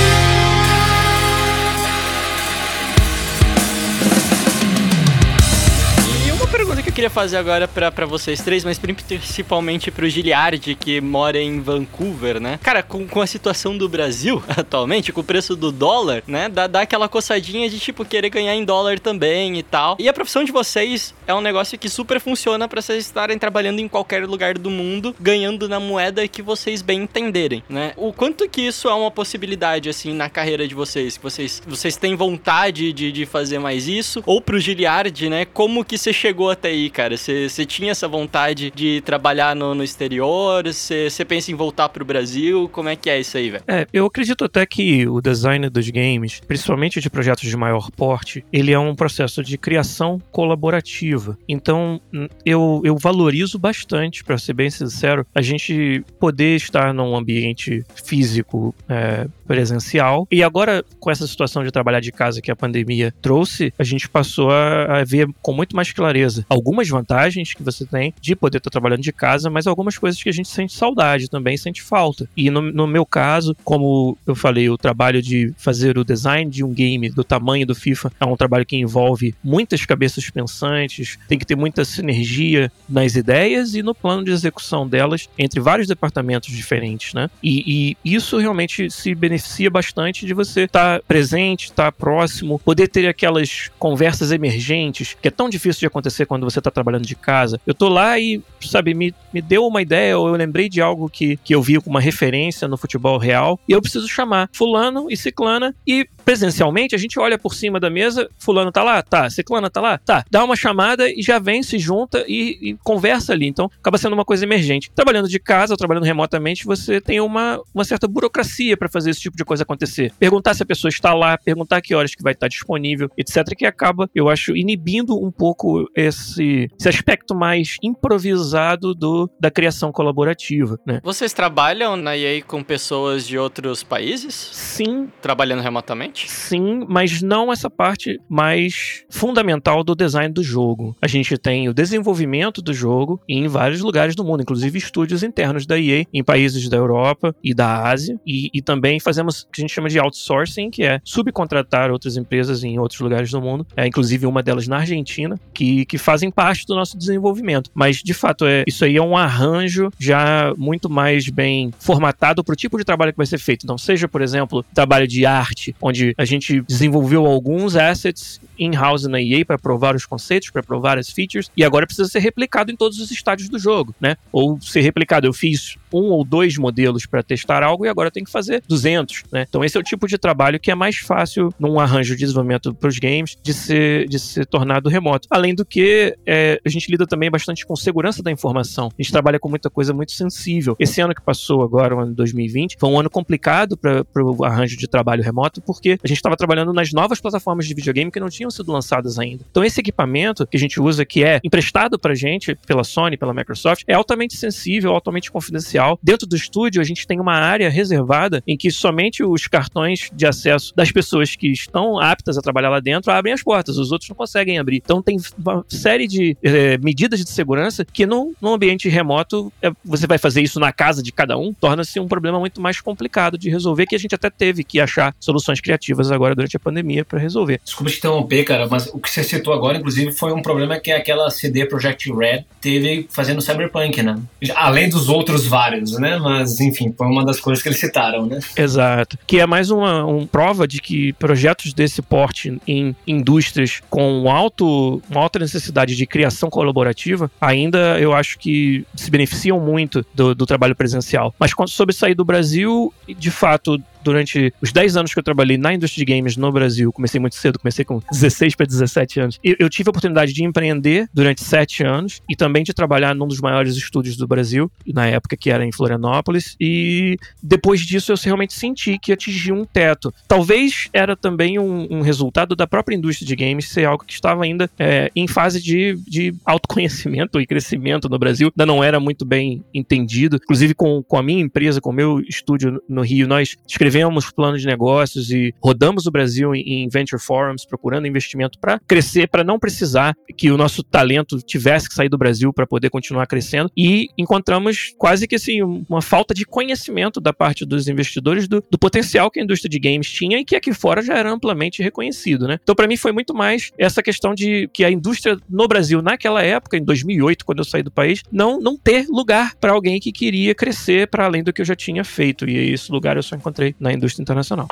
queria fazer agora pra vocês três, mas principalmente pro Giliard, que mora em Vancouver, né? Cara, com, com a situação do Brasil atualmente, com o preço do dólar, né? Dá, dá aquela coçadinha de, tipo, querer ganhar em dólar também e tal. E a profissão de vocês é um negócio que super funciona pra vocês estarem trabalhando em qualquer lugar do mundo, ganhando na moeda que vocês bem entenderem, né? O quanto que isso é uma possibilidade, assim, na carreira de vocês? Vocês, vocês têm vontade de, de fazer mais isso? Ou pro Giliard, né? Como que você chegou até aí, cara? Você tinha essa vontade de trabalhar no, no exterior? Você pensa em voltar pro Brasil? Como é que é isso aí, velho? É, eu acredito até que o design dos games, principalmente de projetos de maior porte, ele é um processo de criação colaborativa. Então, eu, eu valorizo bastante, para ser bem sincero, a gente poder estar num ambiente físico é, presencial. E agora, com essa situação de trabalhar de casa que a pandemia trouxe, a gente passou a, a ver com muito mais clareza algumas vantagens que você tem de poder estar trabalhando de casa, mas algumas coisas que a gente sente saudade também, sente falta. E no, no meu caso, como eu falei, o trabalho de fazer o design de um game do tamanho do FIFA é um trabalho que envolve muitas cabeças pensantes, tem que ter muita sinergia nas ideias e no plano de execução delas entre vários departamentos diferentes, né? E, e isso realmente se beneficia bastante de você estar presente, estar próximo, poder ter aquelas conversas emergentes que é tão difícil de acontecer quando você está trabalhando de casa. Eu tô lá e, sabe, me, me deu uma ideia ou eu lembrei de algo que, que eu vi com uma referência no futebol real e eu preciso chamar fulano e ciclana e presencialmente a gente olha por cima da mesa, fulano tá lá? Tá. Ciclana tá lá? Tá. Dá uma chamada e já vem, se junta e, e conversa ali. Então acaba sendo uma coisa emergente. Trabalhando de casa, ou trabalhando remotamente, você tem uma, uma certa burocracia para fazer esse tipo de coisa acontecer. Perguntar se a pessoa está lá, perguntar que horas que vai estar disponível, etc. Que acaba, eu acho, inibindo um pouco esse, esse aspecto mais improvisado do, da criação colaborativa, né? Vocês trabalham na EA com pessoas de outros países? Sim, Trabalhando remotamente? Sim, mas não essa parte mais fundamental do design do jogo. A gente tem o desenvolvimento do jogo em vários lugares do mundo, inclusive estúdios internos da EA, em países da Europa e da Ásia, e, e também fazemos o que a gente chama de outsourcing, que é subcontratar outras empresas em outros lugares do mundo, é, inclusive uma delas na Argentina, que, que fazem parte do nosso desenvolvimento. Mas, de fato, é, isso aí é um arranjo já muito mais bem formatado para o tipo de trabalho que vai ser feito. Então, seja, por exemplo, trabalho de arte, onde a gente desenvolveu alguns assets in-house na EA para provar os conceitos, para provar as features, e agora precisa ser replicado em todos os estádios do jogo, né? Ou ser replicado. Eu fiz um ou dois modelos para testar algo e agora tenho que fazer 200, né? Então esse é o tipo de trabalho que é mais fácil num arranjo de desenvolvimento para os games de ser, de ser tornado remoto. Além do que é, a gente lida também bastante com segurança da informação. A gente trabalha com muita coisa muito sensível. Esse ano que passou agora, o ano 2020, foi um ano complicado para o arranjo de trabalho remoto porque a gente estava trabalhando nas novas plataformas de videogame que não tinham sido lançadas ainda. Então esse equipamento que a gente usa, que é emprestado pra gente pela Sony, pela Microsoft, é altamente sensível, altamente confidencial. Dentro do estúdio, a gente tem uma área reservada em que somente os cartões de acesso das pessoas que estão aptas a trabalhar lá dentro abrem as portas, os outros não conseguem abrir. Então tem uma série de eh, medidas de segurança que num, num ambiente remoto, eh, você vai fazer isso na casa de cada um, torna-se um problema muito mais complicado de resolver, que a gente até teve que achar soluções criativas agora durante a pandemia para resolver. Desculpa te interromper, cara, mas o que você citou agora, inclusive, foi um problema que aquela CD Project Red teve fazendo Cyberpunk, né? Além dos outros vários, né? Mas, enfim, foi uma das coisas que eles citaram, né? Exato. Que é mais uma um prova de que projetos desse porte em indústrias com alto, uma alta necessidade de criação colaborativa, ainda eu acho que se beneficiam muito do, do trabalho presencial. Mas quando soube sair do Brasil, de fato, durante os 10 anos que eu trabalhei na indústria de games no Brasil, comecei muito cedo, comecei com 16 para 17 anos, eu, eu tive a oportunidade de empreender durante 7 anos e também de trabalhar num dos maiores estúdios do Brasil, na época que era em Florianópolis, e depois disso eu realmente senti que atingi um teto. Talvez era também um, um resultado da própria indústria de games ser algo que estava ainda é, em fase de, de autoconhecimento e crescimento no Brasil, ainda não era muito bem entendido. Inclusive com, com a minha empresa, com o meu estúdio no Rio, nós escrevemos escrevemos planos de negócios e rodamos o Brasil em, venture forums procurando investimento para crescer, para não precisar que o nosso talento tivesse que sair do Brasil para poder continuar crescendo. E encontramos quase que assim uma falta de conhecimento da parte dos investidores do, do potencial que a indústria de games tinha e que aqui fora já era amplamente reconhecido, né? Então para mim foi muito mais essa questão de que a indústria no Brasil naquela época, em 2008, quando eu saí do país, não não ter lugar para alguém que queria crescer para além do que eu já tinha feito. E esse lugar eu só encontrei na indústria internacional.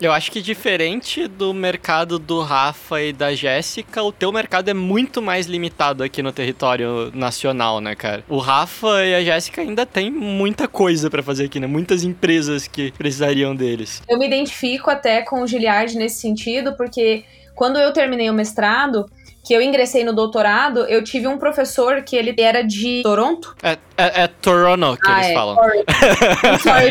Eu acho que diferente do mercado do Rafa e da Jéssica, o teu mercado é muito mais limitado aqui no território nacional, né, cara? O Rafa e a Jéssica ainda tem muita coisa para fazer aqui, né? Muitas empresas que precisariam deles. Eu me identifico até com o Giliard nesse sentido, porque quando eu terminei o mestrado, que eu ingressei no doutorado, eu tive um professor que ele era de Toronto. É, é, é Toronto que ah, eles é, falam. Sorry. sorry,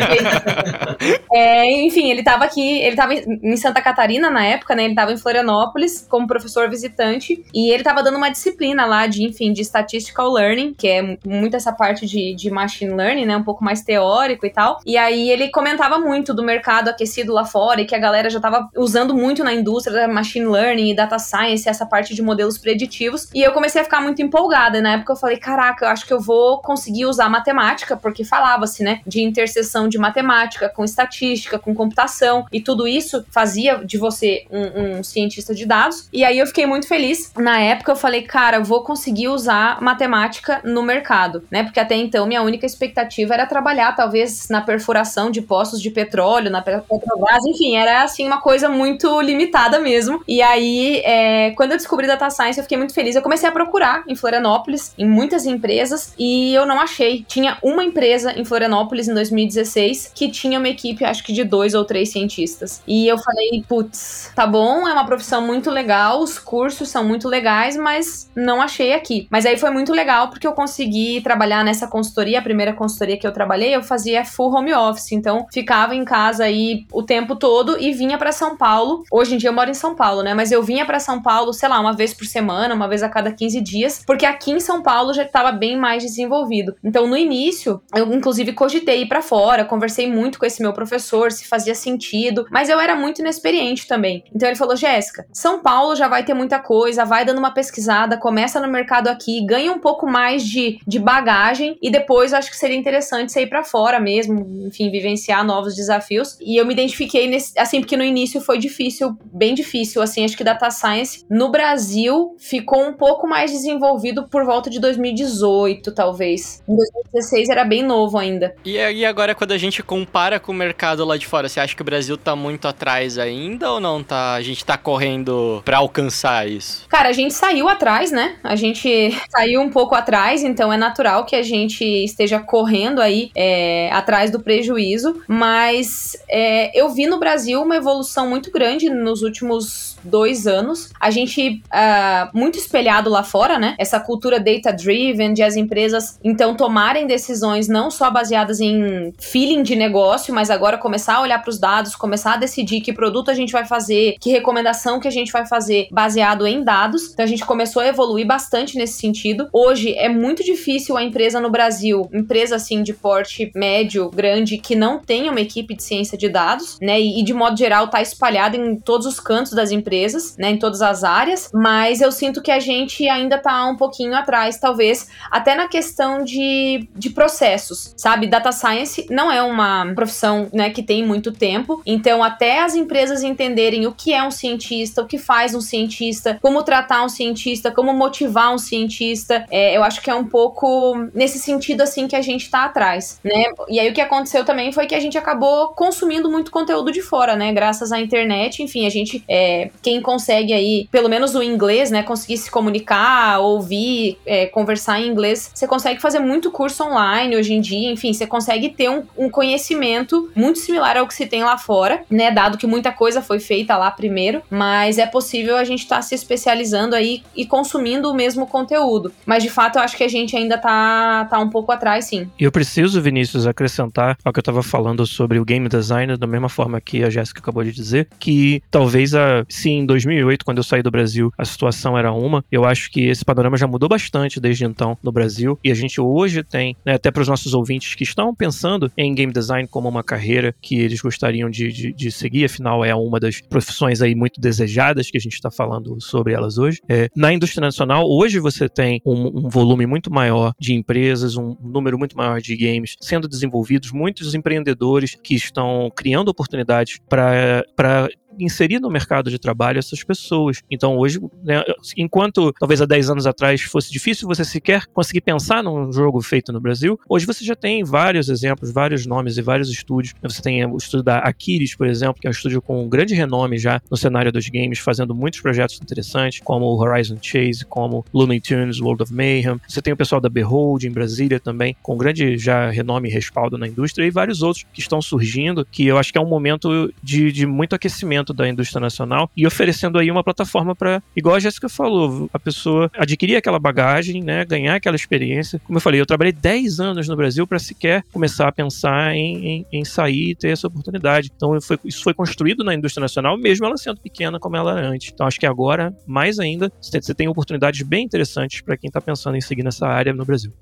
é, enfim, ele tava aqui, ele tava em Santa Catarina na época, né? Ele tava em Florianópolis como professor visitante e ele tava dando uma disciplina lá de, enfim, de statistical learning, que é muito essa parte de, de machine learning, né? Um pouco mais teórico e tal. E aí ele comentava muito do mercado aquecido lá fora e que a galera já tava usando muito na indústria da machine learning e data science, essa parte de modelos preditivos. E eu comecei a ficar muito empolgada. Na época eu falei, caraca, eu acho que eu vou conseguir usar matemática, porque falava-se, né, de interseção de matemática com estatística, com computação. E tudo isso fazia de você um, um cientista de dados. E aí eu fiquei muito feliz. Na época eu falei, cara, eu vou conseguir usar matemática no mercado, né? Porque até então minha única expectativa era trabalhar, talvez, na perfuração de poços de petróleo, na Petrobras, enfim, era assim uma coisa muito limitada mesmo. E aí, é, quando eu descobri data Science, eu fiquei muito feliz. Eu comecei a procurar em Florianópolis, em muitas empresas, e eu não achei. Tinha uma empresa em Florianópolis em 2016 que tinha uma equipe, acho que de dois ou três cientistas. E eu falei, putz, tá bom, é uma profissão muito legal, os cursos são muito legais, mas não achei aqui. Mas aí foi muito legal porque eu consegui trabalhar nessa consultoria, a primeira consultoria que eu trabalhei, eu fazia full home office, então ficava em casa aí o tempo todo e vinha para São Paulo. Hoje em dia eu moro em São Paulo, né? Mas eu vinha para São Paulo, sei lá, uma vez por semana, uma vez a cada 15 dias, porque aqui em São Paulo já estava bem mais desenvolvido. Então, no início, eu inclusive cogitei ir para fora, conversei muito com esse meu professor se fazia sentido, mas eu era muito inexperiente também. Então ele falou: "Jéssica, São Paulo já vai ter muita coisa, vai dando uma pesquisada, começa no mercado aqui, ganha um pouco mais de, de bagagem e depois acho que seria interessante você ir para fora mesmo, enfim, vivenciar novos desafios". E eu me identifiquei nesse, assim, porque no início foi difícil, bem difícil, assim, acho que data science no Brasil Brasil ficou um pouco mais desenvolvido por volta de 2018, talvez. Em 2016 era bem novo ainda. E aí agora quando a gente compara com o mercado lá de fora, você acha que o Brasil tá muito atrás ainda ou não tá? A gente tá correndo para alcançar isso? Cara, a gente saiu atrás, né? A gente saiu um pouco atrás, então é natural que a gente esteja correndo aí é, atrás do prejuízo, mas é, eu vi no Brasil uma evolução muito grande nos últimos dois anos. A gente uh, muito espelhado lá fora, né? Essa cultura data-driven, de as empresas então tomarem decisões não só baseadas em feeling de negócio, mas agora começar a olhar para os dados, começar a decidir que produto a gente vai fazer, que recomendação que a gente vai fazer baseado em dados. Então a gente começou a evoluir bastante nesse sentido. Hoje é muito difícil a empresa no Brasil, empresa assim de porte médio, grande, que não tenha uma equipe de ciência de dados, né? E, de modo geral tá espalhada em todos os cantos das empresas, né? Em todas as áreas, mas mas eu sinto que a gente ainda tá um pouquinho atrás, talvez, até na questão de, de processos, sabe? Data Science não é uma profissão, né, que tem muito tempo, então até as empresas entenderem o que é um cientista, o que faz um cientista, como tratar um cientista, como motivar um cientista, é, eu acho que é um pouco nesse sentido, assim, que a gente tá atrás, né? E aí o que aconteceu também foi que a gente acabou consumindo muito conteúdo de fora, né? Graças à internet, enfim, a gente, é, quem consegue aí, pelo menos o inglês, né, conseguir se comunicar, ouvir, é, conversar em inglês, você consegue fazer muito curso online hoje em dia, enfim, você consegue ter um, um conhecimento muito similar ao que se tem lá fora, né? Dado que muita coisa foi feita lá primeiro, mas é possível a gente estar tá se especializando aí e consumindo o mesmo conteúdo. Mas de fato eu acho que a gente ainda tá, tá um pouco atrás, sim. Eu preciso, Vinícius, acrescentar ao que eu estava falando sobre o game design, da mesma forma que a Jéssica acabou de dizer, que talvez a, se em 2008, quando eu saí do Brasil, a situação era uma, eu acho que esse panorama já mudou bastante desde então no Brasil e a gente hoje tem, né, até para os nossos ouvintes que estão pensando em game design como uma carreira que eles gostariam de, de, de seguir, afinal é uma das profissões aí muito desejadas que a gente está falando sobre elas hoje. É, na indústria nacional, hoje você tem um, um volume muito maior de empresas, um número muito maior de games sendo desenvolvidos, muitos empreendedores que estão criando oportunidades para inserir no mercado de trabalho essas pessoas. Então, hoje, né, enquanto talvez há 10 anos atrás fosse difícil você sequer conseguir pensar num jogo feito no Brasil, hoje você já tem vários exemplos, vários nomes e vários estúdios. Você tem o estúdio da Aquiles, por exemplo, que é um estúdio com um grande renome já no cenário dos games, fazendo muitos projetos interessantes, como o Horizon Chase, como Looney Tunes, World of Mayhem. Você tem o pessoal da Behold em Brasília também, com grande já renome e respaldo na indústria, e vários outros que estão surgindo, que eu acho que é um momento de, de muito aquecimento da indústria nacional e oferecendo aí uma plataforma para, igual a Jéssica falou, a pessoa adquirir aquela bagagem, né, ganhar aquela experiência. Como eu falei, eu trabalhei 10 anos no Brasil para sequer começar a pensar em, em, em, sair e ter essa oportunidade. Então foi, isso foi construído na indústria nacional, mesmo ela sendo pequena como ela era antes. Então acho que agora, mais ainda, você tem oportunidades bem interessantes para quem está pensando em seguir nessa área no Brasil.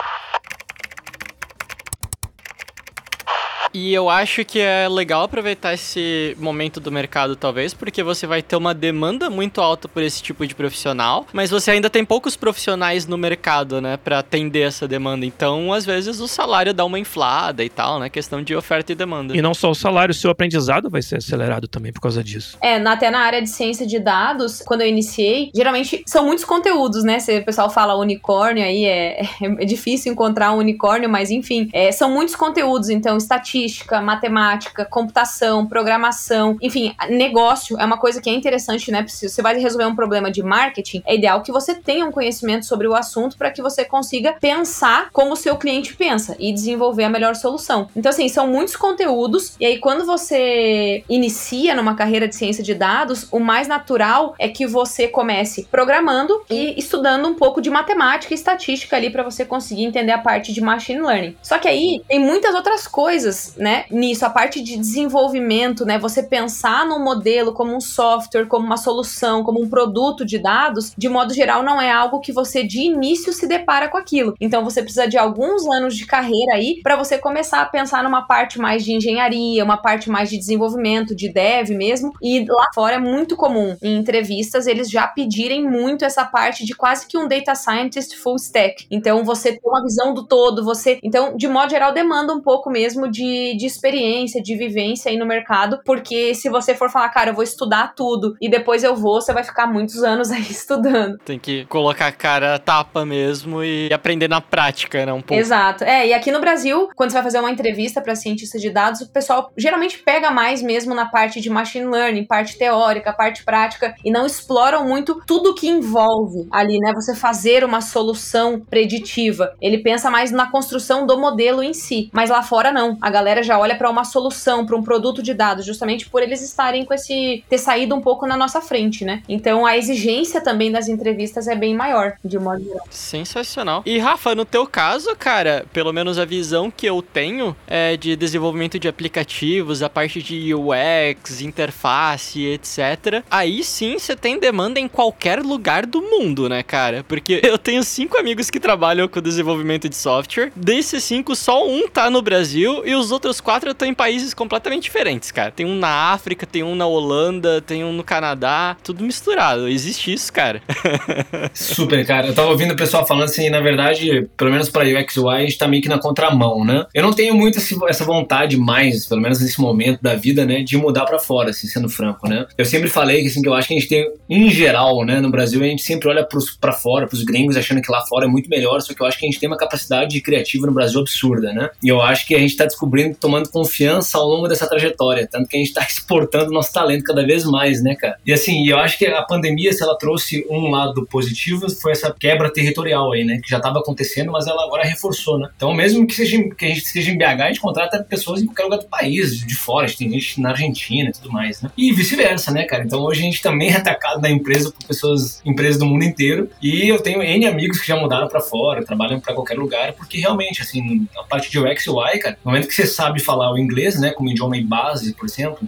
E eu acho que é legal aproveitar esse momento do mercado, talvez, porque você vai ter uma demanda muito alta por esse tipo de profissional, mas você ainda tem poucos profissionais no mercado, né, para atender essa demanda. Então, às vezes, o salário dá uma inflada e tal, né? Questão de oferta e demanda. E não só o salário, o seu aprendizado vai ser acelerado também por causa disso. É, até na área de ciência de dados, quando eu iniciei, geralmente são muitos conteúdos, né? Se o pessoal fala unicórnio aí, é, é difícil encontrar um unicórnio, mas enfim, é, são muitos conteúdos. Então, estatística estatística, matemática, computação, programação, enfim, negócio é uma coisa que é interessante, né? Se você vai resolver um problema de marketing, é ideal que você tenha um conhecimento sobre o assunto para que você consiga pensar como o seu cliente pensa e desenvolver a melhor solução. Então, assim, são muitos conteúdos, e aí quando você inicia numa carreira de ciência de dados, o mais natural é que você comece programando e estudando um pouco de matemática e estatística ali para você conseguir entender a parte de machine learning. Só que aí tem muitas outras coisas né, nisso, a parte de desenvolvimento, né, você pensar no modelo como um software, como uma solução, como um produto de dados, de modo geral não é algo que você de início se depara com aquilo. Então você precisa de alguns anos de carreira aí para você começar a pensar numa parte mais de engenharia, uma parte mais de desenvolvimento, de dev mesmo. E lá fora é muito comum em entrevistas eles já pedirem muito essa parte de quase que um data scientist full stack. Então você tem uma visão do todo, você, então de modo geral demanda um pouco mesmo de de, experiência, de vivência aí no mercado, porque se você for falar, cara, eu vou estudar tudo e depois eu vou, você vai ficar muitos anos aí estudando. Tem que colocar a cara tapa mesmo e aprender na prática, né, um pouco. Exato. É, e aqui no Brasil, quando você vai fazer uma entrevista para cientista de dados, o pessoal geralmente pega mais mesmo na parte de machine learning, parte teórica, parte prática, e não exploram muito tudo que envolve ali, né, você fazer uma solução preditiva. Ele pensa mais na construção do modelo em si, mas lá fora não. A galera galera já olha para uma solução, para um produto de dados, justamente por eles estarem com esse ter saído um pouco na nossa frente, né? Então a exigência também das entrevistas é bem maior, de modo geral. Sensacional. E Rafa, no teu caso, cara, pelo menos a visão que eu tenho é de desenvolvimento de aplicativos, a parte de UX, interface, etc. Aí sim você tem demanda em qualquer lugar do mundo, né, cara? Porque eu tenho cinco amigos que trabalham com desenvolvimento de software. Desses cinco, só um tá no Brasil e os outros quatro estão em países completamente diferentes, cara. Tem um na África, tem um na Holanda, tem um no Canadá, tudo misturado. Existe isso, cara. Super, cara. Eu tava ouvindo o pessoal falando assim, na verdade, pelo menos pra UX UI, a gente tá meio que na contramão, né? Eu não tenho muito essa vontade mais, pelo menos nesse momento da vida, né, de mudar para fora, assim, sendo franco, né? Eu sempre falei que, assim, que eu acho que a gente tem, em geral, né, no Brasil, a gente sempre olha para fora, pros gringos, achando que lá fora é muito melhor, só que eu acho que a gente tem uma capacidade criativa no Brasil absurda, né? E eu acho que a gente tá descobrindo, tomando confiança ao longo dessa trajetória, tanto que a gente tá exportando nosso talento cada vez mais, né, cara? E assim, eu acho que a pandemia, se ela trouxe um lado positivo, foi essa quebra territorial aí, né, que já estava acontecendo, mas ela agora reforçou, né? Então, mesmo que, seja, que a gente esteja em BH, a gente contrata pessoas em qualquer lugar do país, de fora, a gente tem gente na Argentina e tudo mais, né? E vice-versa, né, cara? Então, hoje a gente também é atacado na empresa por pessoas, empresas do mundo inteiro, e eu tenho N amigos que já mudaram para fora, trabalham para qualquer lugar, porque realmente, assim, a parte de UX e UI, cara, no momento que você sabe falar o inglês, né, como idioma base, por exemplo,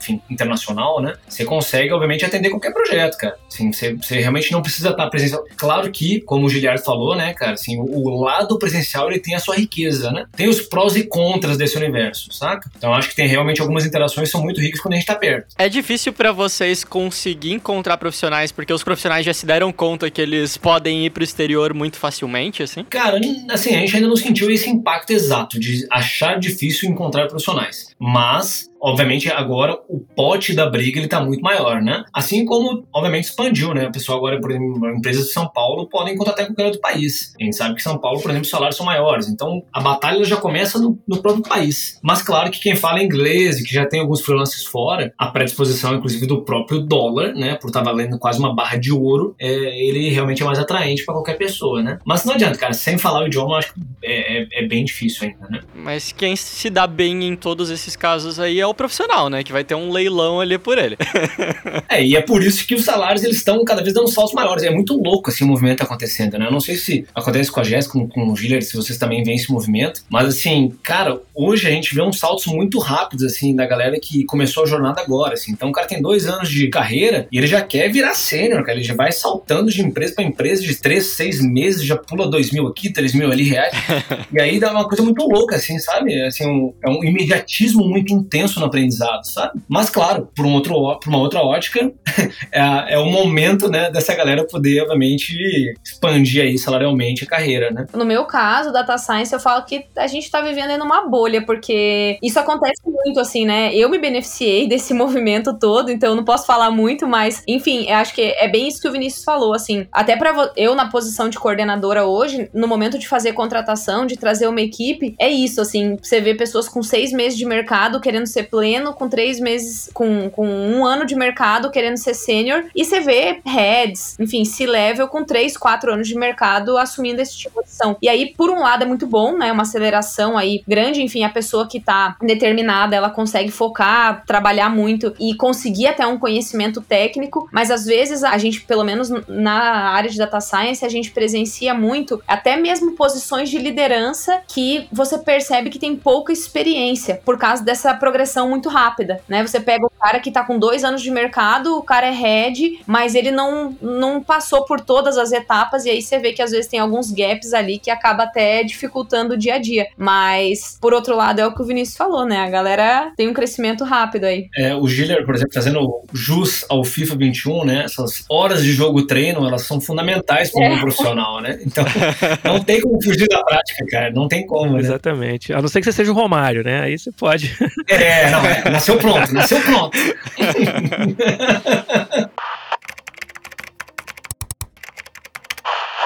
enfim, internacional, né, você consegue, obviamente, atender qualquer projeto, cara. Assim, você, você realmente não precisa estar presencial. Claro que, como o Giliard falou, né, cara, assim, o, o lado presencial, ele tem a sua riqueza, né? Tem os prós e contras desse universo, saca? Então, acho que tem realmente algumas interações que são muito ricas quando a gente tá perto. É difícil para vocês conseguir encontrar profissionais, porque os profissionais já se deram conta que eles podem ir pro exterior muito facilmente, assim? Cara, assim, a gente ainda não sentiu esse impacto exato de achar difícil encontrar profissionais. Mas obviamente agora o pote da briga ele tá muito maior, né? Assim como, obviamente, expandiu, né? O pessoal agora, por exemplo, empresas de São Paulo podem contratar em qualquer outro país. A gente sabe que São Paulo, por exemplo, os salários são maiores. Então, a batalha já começa no, no próprio país. Mas, claro que quem fala inglês e que já tem alguns freelancers fora, a predisposição, inclusive, do próprio dólar, né? Por estar tá valendo quase uma barra de ouro, é, ele realmente é mais atraente para qualquer pessoa, né? Mas não adianta, cara. Sem falar o idioma, eu acho que é, é, é bem difícil ainda, né? Mas quem se dá bem em todos esses casos aí é o profissional, né? Que vai ter um leilão ali por ele. é, e é por isso que os salários eles estão cada vez dando saltos maiores. É muito louco assim o movimento acontecendo, né? Eu não sei se acontece com a Jéssica, com, com o Giller, se vocês também veem esse movimento, mas assim, cara, hoje a gente vê uns saltos muito rápidos, assim, da galera que começou a jornada agora, assim. Então o cara tem dois anos de carreira e ele já quer virar sênior, cara. Ele já vai saltando de empresa para empresa de três, seis meses, já pula dois mil aqui, três mil ali reais. e aí dá uma coisa muito louca, assim, sabe? Assim, um, é um imediatismo muito intenso no aprendizado sabe? Mas, claro, por, um outro, por uma outra ótica, é, é o momento, né, dessa galera poder, obviamente, expandir aí salarialmente a carreira, né? No meu caso, Data Science, eu falo que a gente tá vivendo em uma bolha, porque isso acontece muito, assim, né? Eu me beneficiei desse movimento todo, então eu não posso falar muito, mas, enfim, eu acho que é bem isso que o Vinícius falou, assim. Até para eu, na posição de coordenadora hoje, no momento de fazer contratação, de trazer uma equipe, é isso, assim. Você vê pessoas com seis meses de mercado querendo ser pleno, com três meses, com, com um ano de mercado querendo ser sênior, e você vê heads, enfim, C-level com três, quatro anos de mercado assumindo esse tipo de posição. E aí, por um lado, é muito bom, né? Uma aceleração aí grande, enfim, a pessoa que tá determinada, ela consegue focar, trabalhar muito e conseguir até um conhecimento técnico, mas às vezes a gente, pelo menos na área de data science, a gente presencia muito, até mesmo posições de liderança que você percebe que tem pouca experiência por causa dessa progressão muito rápida né? Você pega o cara que tá com dois anos de mercado, o cara é head, mas ele não, não passou por todas as etapas, e aí você vê que às vezes tem alguns gaps ali que acaba até dificultando o dia a dia. Mas, por outro lado, é o que o Vinícius falou, né? A galera tem um crescimento rápido aí. É, o Giller, por exemplo, trazendo jus ao FIFA 21, né? Essas horas de jogo treino, elas são fundamentais para um é. profissional, né? Então, não tem como fugir da prática, cara. Não tem como, né? Exatamente. A não ser que você seja o Romário, né? Aí você pode. É, não. Nasceu pronto, nasceu pronto.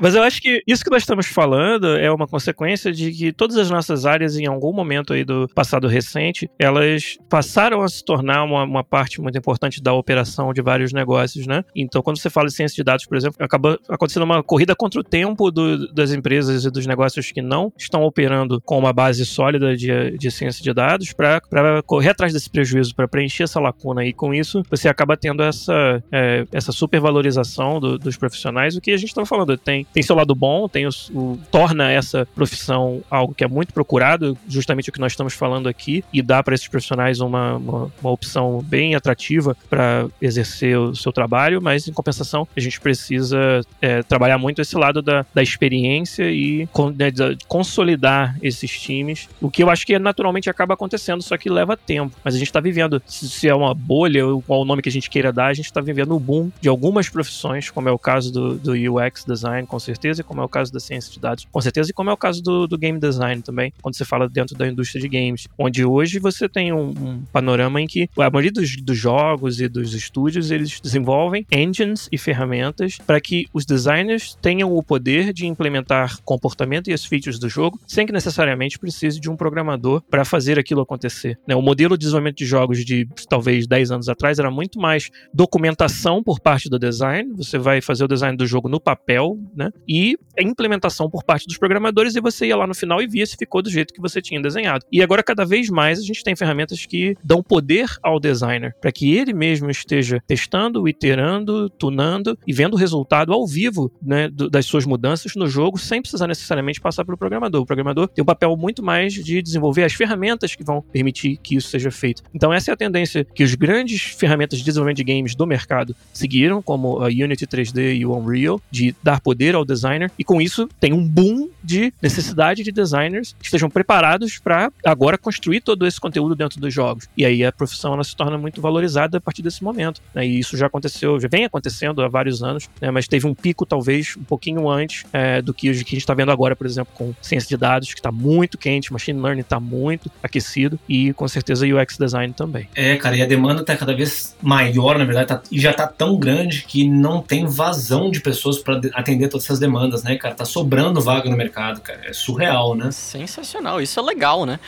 Mas eu acho que isso que nós estamos falando é uma consequência de que todas as nossas áreas, em algum momento aí do passado recente, elas passaram a se tornar uma, uma parte muito importante da operação de vários negócios, né? Então, quando você fala de ciência de dados, por exemplo, acaba acontecendo uma corrida contra o tempo do, das empresas e dos negócios que não estão operando com uma base sólida de, de ciência de dados para correr atrás desse prejuízo, para preencher essa lacuna. E com isso, você acaba tendo essa, é, essa supervalorização do, dos profissionais, o que a gente estava falando. Tem tem seu lado bom, tem o, torna essa profissão algo que é muito procurado, justamente o que nós estamos falando aqui, e dá para esses profissionais uma, uma, uma opção bem atrativa para exercer o seu trabalho, mas em compensação a gente precisa é, trabalhar muito esse lado da, da experiência e con, né, consolidar esses times, o que eu acho que naturalmente acaba acontecendo, só que leva tempo. Mas a gente está vivendo, se, se, é uma bolha ou qual o nome que a gente queira dar, a gente está vivendo o boom de algumas profissões, como é o caso do, do UX design, com certeza, como é o caso da ciência de dados, com certeza, e como é o caso do, do game design também, quando você fala dentro da indústria de games, onde hoje você tem um, um panorama em que a maioria dos, dos jogos e dos estúdios eles desenvolvem engines e ferramentas para que os designers tenham o poder de implementar comportamento e as features do jogo sem que necessariamente precise de um programador para fazer aquilo acontecer. Né? O modelo de desenvolvimento de jogos de talvez 10 anos atrás era muito mais documentação por parte do design, você vai fazer o design do jogo no papel, né? E a implementação por parte dos programadores e você ia lá no final e via se ficou do jeito que você tinha desenhado. E agora cada vez mais a gente tem ferramentas que dão poder ao designer para que ele mesmo esteja testando, iterando, tunando e vendo o resultado ao vivo, né, das suas mudanças no jogo sem precisar necessariamente passar pelo programador. O programador tem um papel muito mais de desenvolver as ferramentas que vão permitir que isso seja feito. Então essa é a tendência que os grandes ferramentas de desenvolvimento de games do mercado seguiram, como a Unity 3D e o Unreal, de dar poder ao designer, e com isso tem um boom de necessidade de designers que estejam preparados para agora construir todo esse conteúdo dentro dos jogos. E aí a profissão ela se torna muito valorizada a partir desse momento. Né? E isso já aconteceu, já vem acontecendo há vários anos, né? mas teve um pico talvez um pouquinho antes é, do que, que a gente está vendo agora, por exemplo, com ciência de dados, que está muito quente, machine learning está muito aquecido, e com certeza UX design também. É, cara, e a demanda está cada vez maior, na verdade, tá, e já está tão grande que não tem vazão de pessoas para atender todas essas demandas, né, cara? Tá sobrando vaga no mercado, cara. É surreal, né? Sensacional, isso é legal, né?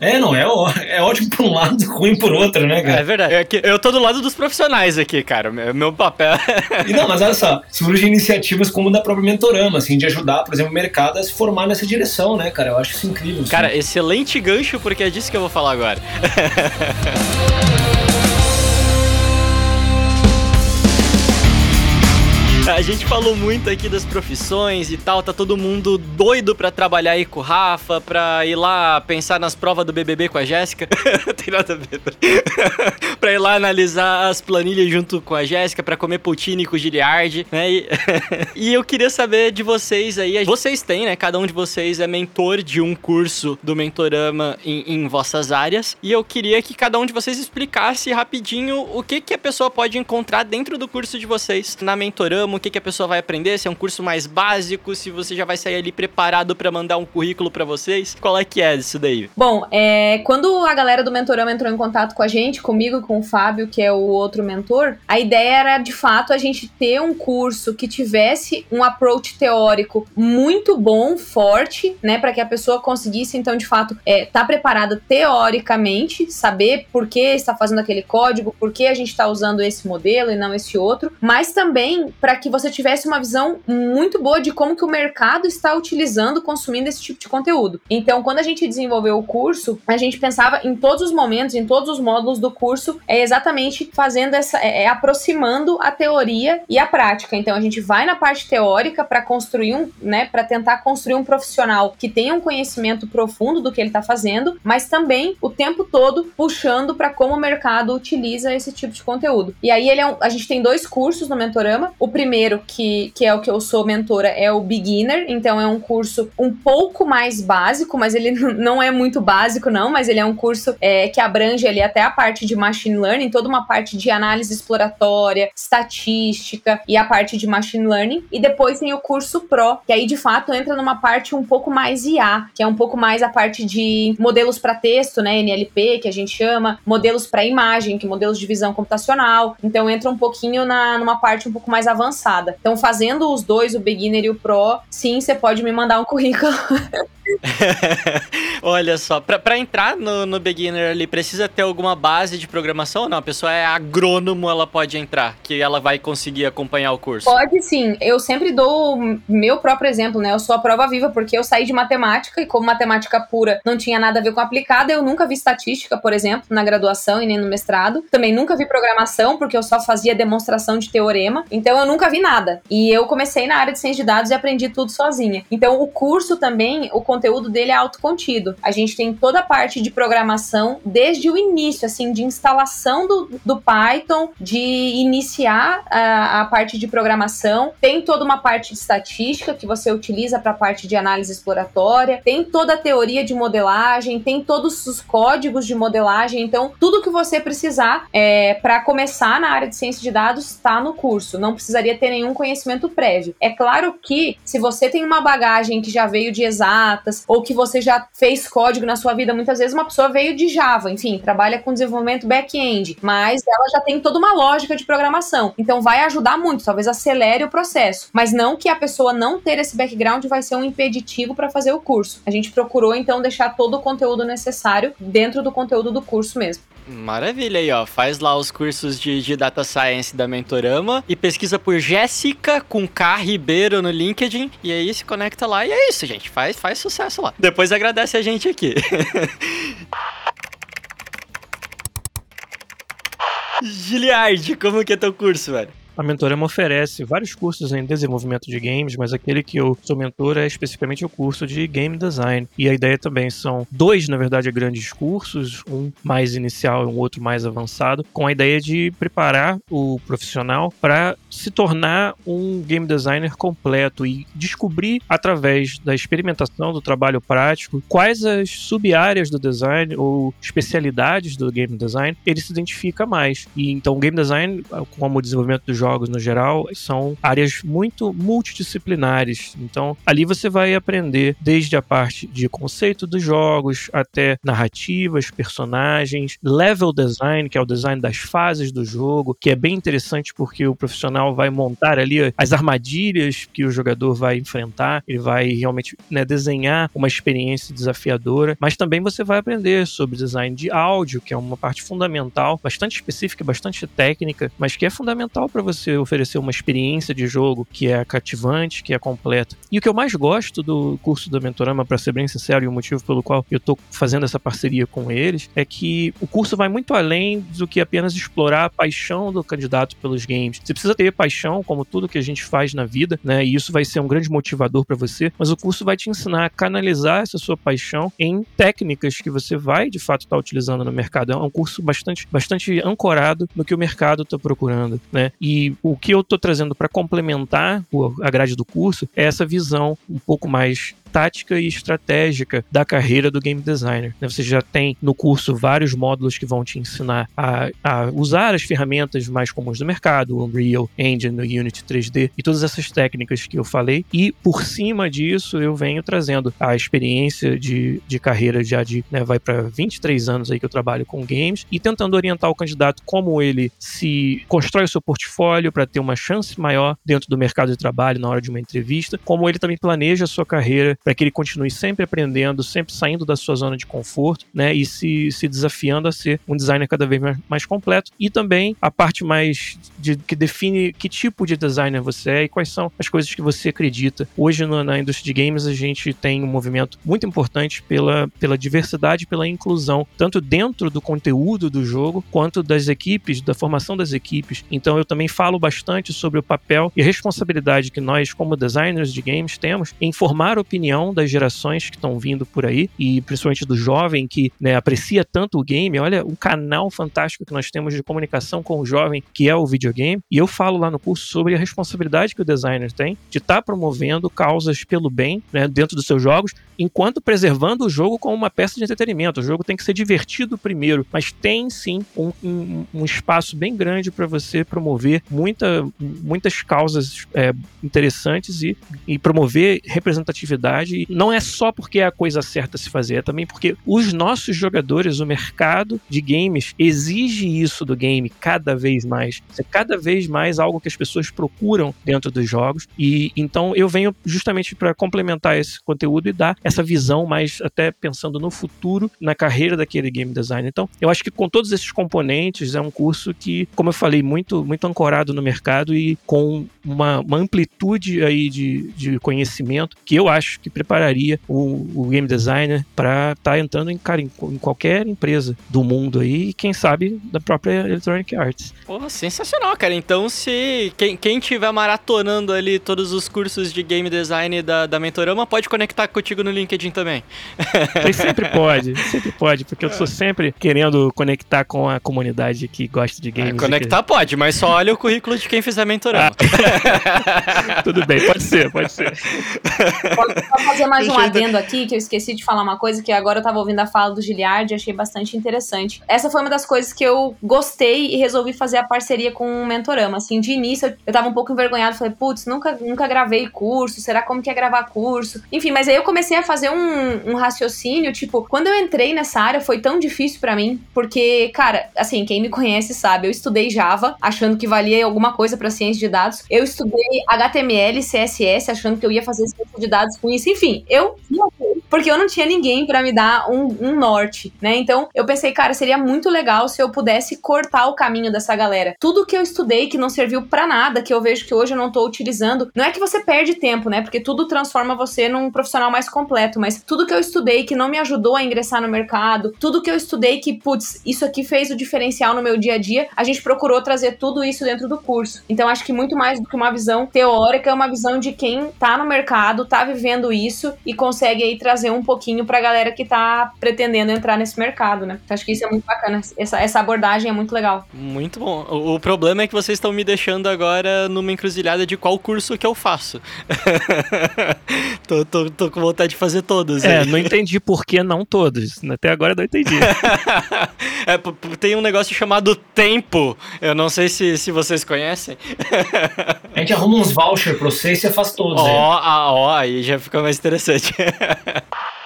é, não, é, é ótimo por um lado, ruim por outro, né, cara? É verdade. Eu, eu tô do lado dos profissionais aqui, cara. Meu, meu papel. e não, mas olha só, surgem iniciativas como da própria Mentorama, assim, de ajudar, por exemplo, o mercado a se formar nessa direção, né, cara? Eu acho isso incrível. Assim. Cara, excelente gancho, porque é disso que eu vou falar agora. A gente falou muito aqui das profissões e tal, tá todo mundo doido pra trabalhar aí com o Rafa, pra ir lá pensar nas provas do BBB com a Jéssica. Tem nada a ver. pra ir lá analisar as planilhas junto com a Jéssica, pra comer poutine com o Giliard, né? E, e eu queria saber de vocês aí, vocês têm, né? Cada um de vocês é mentor de um curso do Mentorama em, em vossas áreas, e eu queria que cada um de vocês explicasse rapidinho o que, que a pessoa pode encontrar dentro do curso de vocês na Mentorama, o que, que a pessoa vai aprender, se é um curso mais básico, se você já vai sair ali preparado para mandar um currículo para vocês. Qual é que é isso daí? Bom, é, quando a galera do Mentorama entrou em contato com a gente, comigo e com o Fábio, que é o outro mentor, a ideia era de fato a gente ter um curso que tivesse um approach teórico muito bom, forte, né, para que a pessoa conseguisse então de fato é, tá preparada teoricamente, saber por que está fazendo aquele código, por que a gente está usando esse modelo e não esse outro, mas também para que você tivesse uma visão muito boa de como que o mercado está utilizando, consumindo esse tipo de conteúdo. Então, quando a gente desenvolveu o curso, a gente pensava em todos os momentos, em todos os módulos do curso, é exatamente fazendo essa, é, é aproximando a teoria e a prática. Então, a gente vai na parte teórica para construir um, né, para tentar construir um profissional que tenha um conhecimento profundo do que ele está fazendo, mas também o tempo todo puxando para como o mercado utiliza esse tipo de conteúdo. E aí ele é um, a gente tem dois cursos no Mentorama. O primeiro, que, que é o que eu sou mentora, é o Beginner. Então é um curso um pouco mais básico, mas ele não é muito básico, não. Mas ele é um curso é, que abrange ali até a parte de Machine Learning, toda uma parte de análise exploratória, estatística e a parte de Machine Learning. E depois tem o curso Pro, que aí de fato entra numa parte um pouco mais IA, que é um pouco mais a parte de modelos para texto, né? NLP, que a gente chama, modelos para imagem, que modelos de visão computacional. Então entra um pouquinho na, numa parte um pouco mais avançada. Então, fazendo os dois, o beginner e o pro, sim, você pode me mandar um currículo. Olha só, pra entrar no, no beginner ali, precisa ter alguma base de programação ou não? A pessoa é agrônomo, ela pode entrar, que ela vai conseguir acompanhar o curso. Pode sim. Eu sempre dou meu próprio exemplo, né? Eu sou a prova viva porque eu saí de matemática e como matemática pura não tinha nada a ver com aplicada, eu nunca vi estatística, por exemplo, na graduação e nem no mestrado. Também nunca vi programação porque eu só fazia demonstração de teorema. Então eu nunca vi nada. E eu comecei na área de ciência de dados e aprendi tudo sozinha. Então o curso também, o conteúdo dele é autocontido. A gente tem toda a parte de programação desde o início, assim, de instalação do, do Python, de iniciar a, a parte de programação. Tem toda uma parte de estatística que você utiliza para a parte de análise exploratória. Tem toda a teoria de modelagem, tem todos os códigos de modelagem. Então, tudo que você precisar é, para começar na área de ciência de dados está no curso. Não precisaria ter nenhum conhecimento prévio. É claro que se você tem uma bagagem que já veio de exatas ou que você já fez código na sua vida, muitas vezes uma pessoa veio de Java, enfim, trabalha com desenvolvimento back-end, mas ela já tem toda uma lógica de programação. Então vai ajudar muito, talvez acelere o processo, mas não que a pessoa não ter esse background vai ser um impeditivo para fazer o curso. A gente procurou então deixar todo o conteúdo necessário dentro do conteúdo do curso mesmo. Maravilha aí, ó. Faz lá os cursos de, de Data Science da Mentorama e pesquisa por Jéssica com K Ribeiro no LinkedIn. E aí se conecta lá e é isso, gente. Faz, faz sucesso lá. Depois agradece a gente aqui. Giliard, como que é teu curso, velho? A Mentorama oferece vários cursos em desenvolvimento de games, mas aquele que eu sou mentor é especificamente o curso de Game Design. E a ideia também são dois, na verdade, grandes cursos, um mais inicial e um outro mais avançado, com a ideia de preparar o profissional para se tornar um game designer completo e descobrir através da experimentação do trabalho prático quais as sub-áreas do design ou especialidades do game design ele se identifica mais. E então o game design, como o desenvolvimento dos jogos no geral, são áreas muito multidisciplinares. Então, ali você vai aprender desde a parte de conceito dos jogos até narrativas, personagens, level design, que é o design das fases do jogo, que é bem interessante porque o profissional vai montar ali as armadilhas que o jogador vai enfrentar, ele vai realmente né, desenhar uma experiência desafiadora, mas também você vai aprender sobre design de áudio, que é uma parte fundamental, bastante específica, bastante técnica, mas que é fundamental para você você oferecer uma experiência de jogo que é cativante, que é completa. E o que eu mais gosto do curso da Mentorama, para ser bem sincero, e o motivo pelo qual eu estou fazendo essa parceria com eles, é que o curso vai muito além do que apenas explorar a paixão do candidato pelos games. Você precisa ter paixão, como tudo que a gente faz na vida, né? E isso vai ser um grande motivador para você, mas o curso vai te ensinar a canalizar essa sua paixão em técnicas que você vai de fato estar tá utilizando no mercado. É um curso bastante, bastante ancorado no que o mercado está procurando, né? E o que eu estou trazendo para complementar a grade do curso é essa visão um pouco mais tática e estratégica da carreira do game designer. Né, você já tem no curso vários módulos que vão te ensinar a, a usar as ferramentas mais comuns do mercado, o Unreal Engine, o Unity 3D e todas essas técnicas que eu falei. E por cima disso, eu venho trazendo a experiência de, de carreira já de, né, vai para 23 anos aí que eu trabalho com games e tentando orientar o candidato como ele se constrói o seu portfólio para ter uma chance maior dentro do mercado de trabalho na hora de uma entrevista, como ele também planeja a sua carreira para que ele continue sempre aprendendo, sempre saindo da sua zona de conforto, né, e se, se desafiando a ser um designer cada vez mais, mais completo. E também a parte mais de, que define que tipo de designer você é e quais são as coisas que você acredita. Hoje no, na indústria de games a gente tem um movimento muito importante pela, pela diversidade, pela inclusão, tanto dentro do conteúdo do jogo quanto das equipes, da formação das equipes. Então eu também falo bastante sobre o papel e responsabilidade que nós, como designers de games, temos em formar opinião opinião das gerações que estão vindo por aí, e principalmente do jovem que né, aprecia tanto o game. Olha o canal fantástico que nós temos de comunicação com o jovem, que é o videogame. E eu falo lá no curso sobre a responsabilidade que o designer tem de estar tá promovendo causas pelo bem né, dentro dos seus jogos, enquanto preservando o jogo como uma peça de entretenimento. O jogo tem que ser divertido primeiro, mas tem sim um, um, um espaço bem grande para você promover muita, muitas causas é, interessantes e, e promover representatividade comunidade. E não é só porque é a coisa certa a se fazer, é também porque os nossos jogadores, o mercado de games, exige isso do game cada vez mais. É cada vez mais algo que as pessoas procuram dentro dos jogos. E então eu venho justamente para complementar esse conteúdo e dar essa visão mais até pensando no futuro, na carreira daquele game designer. Então, eu acho que com todos esses componentes é um curso que, como eu falei, muito muito ancorado no mercado e com uma, uma amplitude aí de, de conhecimento que eu acho que prepararia o, o game designer para estar tá entrando em, cara, em, em, qualquer empresa do mundo aí e quem sabe da própria Electronic Arts. Porra, sensacional, cara. Então, se quem, quem tiver maratonando ali todos os cursos de game design da, da Mentorama, pode conectar contigo no LinkedIn também. Ele sempre pode, sempre pode, porque eu sou sempre querendo conectar com a comunidade que gosta de games. É, conectar que... pode, mas só olha o currículo de quem fizer Mentorama. Ah. Tudo bem, pode ser, pode ser. Posso fazer mais um adendo aqui, que eu esqueci de falar uma coisa, que agora eu tava ouvindo a fala do Giliard e achei bastante interessante. Essa foi uma das coisas que eu gostei e resolvi fazer a parceria com o Mentorama. Assim, de início eu tava um pouco envergonhado, falei, putz, nunca, nunca gravei curso, será como que é gravar curso? Enfim, mas aí eu comecei a fazer um, um raciocínio, tipo, quando eu entrei nessa área foi tão difícil para mim, porque, cara, assim, quem me conhece sabe, eu estudei Java, achando que valia alguma coisa para ciência de dados. Eu estudei HTML, CSS, achando que eu ia fazer de dados com isso. Enfim, eu porque eu não tinha ninguém para me dar um, um, norte, né? Então eu pensei, cara, seria muito legal se eu pudesse cortar o caminho dessa galera. Tudo que eu estudei que não serviu para nada, que eu vejo que hoje eu não tô utilizando, não é que você perde tempo, né? Porque tudo transforma você num profissional mais completo, mas tudo que eu estudei que não me ajudou a ingressar no mercado, tudo que eu estudei que, putz, isso aqui fez o diferencial no meu dia a dia, a gente procurou trazer tudo isso dentro do curso. Então acho que muito mais do que uma visão teórica, é uma visão de quem tá no mercado, tá vivendo isso e consegue aí trazer um pouquinho pra galera que tá pretendendo entrar nesse mercado, né? Acho que isso é muito bacana. Essa, essa abordagem é muito legal. Muito bom. O, o problema é que vocês estão me deixando agora numa encruzilhada de qual curso que eu faço. tô, tô, tô, com vontade de fazer todos. É, aí. não entendi por que não todos. Até agora não entendi. é, tem um negócio chamado tempo. Eu não sei se, se vocês conhecem. A gente arruma uns vouchers pra você e você faz todos. Ó, oh, ah, ó, aí já fica mais interessante. you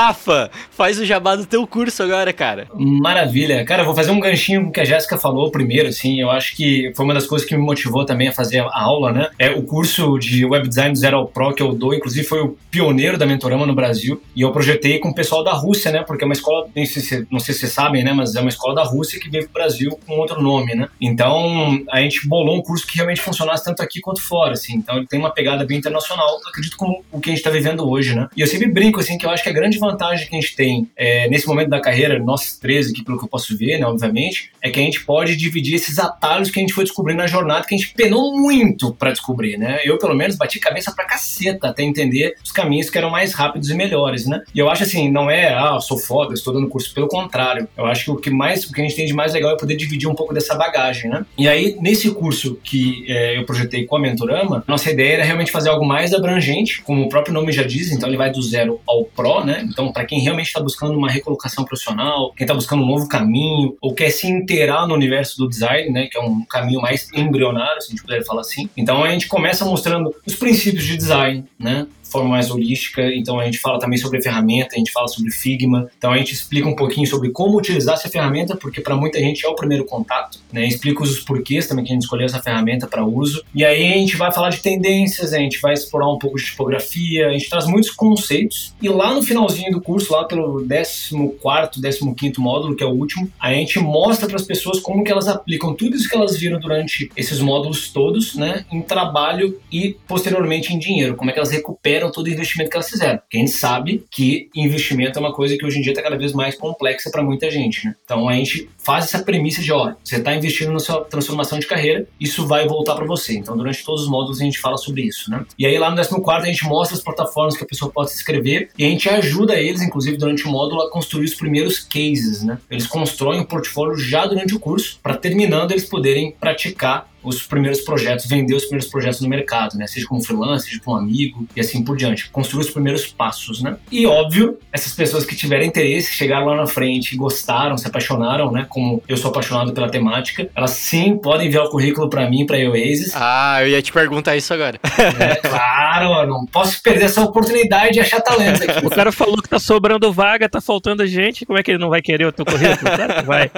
Rafa, faz o jabá do teu curso agora, cara. Maravilha. Cara, vou fazer um ganchinho com o que a Jéssica falou primeiro, assim. Eu acho que foi uma das coisas que me motivou também a fazer a aula, né? É o curso de Web Design Zero ao Pro que eu dou, inclusive foi o pioneiro da Mentorama no Brasil. E eu projetei com o pessoal da Rússia, né? Porque é uma escola, não sei se, não sei se vocês sabem, né? Mas é uma escola da Rússia que veio pro Brasil com outro nome, né? Então, a gente bolou um curso que realmente funcionasse tanto aqui quanto fora, assim. Então, ele tem uma pegada bem internacional, acredito, como o que a gente tá vivendo hoje, né? E eu sempre brinco, assim, que eu acho que a grande vantagem que a gente tem é, nesse momento da carreira, nós três aqui, pelo que eu posso ver, né, obviamente, é que a gente pode dividir esses atalhos que a gente foi descobrindo na jornada, que a gente penou muito para descobrir, né? Eu, pelo menos, bati cabeça pra caceta até entender os caminhos que eram mais rápidos e melhores, né? E eu acho assim, não é, ah, sou foda, estou dando curso, pelo contrário. Eu acho que o que mais, o que a gente tem de mais legal é poder dividir um pouco dessa bagagem, né? E aí, nesse curso que é, eu projetei com a Mentorama, nossa ideia era realmente fazer algo mais abrangente, como o próprio nome já diz, então ele vai do zero ao pro, né? Então, para quem realmente está buscando uma recolocação profissional, quem está buscando um novo caminho, ou quer se inteirar no universo do design, né, que é um caminho mais embrionário, se a gente puder falar assim. Então a gente começa mostrando os princípios de design, né? Forma mais holística. Então a gente fala também sobre ferramenta, a gente fala sobre Figma. Então a gente explica um pouquinho sobre como utilizar essa ferramenta, porque para muita gente é o primeiro contato. Né? Explica os porquês também que a gente escolheu essa ferramenta para uso. E aí a gente vai falar de tendências, a gente vai explorar um pouco de tipografia, a gente traz muitos conceitos. E lá no finalzinho do curso, lá pelo 14, 15 módulo, que é o último, a gente mostra para as pessoas como que elas aplicam tudo isso que elas viram durante esses módulos todos, né, em trabalho e posteriormente em dinheiro, como é que elas recuperam recuperam todo o investimento que elas fizeram. Gente sabe que investimento é uma coisa que hoje em dia está cada vez mais complexa para muita gente. Né? Então a gente faz essa premissa de, ó, você está investindo na sua transformação de carreira, isso vai voltar para você. Então durante todos os módulos a gente fala sobre isso. Né? E aí lá no 14 a gente mostra as plataformas que a pessoa pode se inscrever e a gente ajuda eles, inclusive durante o módulo, a construir os primeiros cases. Né? Eles constroem o portfólio já durante o curso para terminando eles poderem praticar os primeiros projetos, vender os primeiros projetos no mercado, né? Seja como freelancer, seja um amigo e assim por diante. Construir os primeiros passos, né? E óbvio, essas pessoas que tiverem interesse, chegaram lá na frente, gostaram, se apaixonaram, né? Como eu sou apaixonado pela temática, elas sim podem enviar o currículo para mim, para Oasis. Ah, eu ia te perguntar isso agora. É, claro, não posso perder essa oportunidade de achar talento aqui. O cara falou que tá sobrando vaga, tá faltando gente, como é que ele não vai querer o teu currículo? Claro que vai.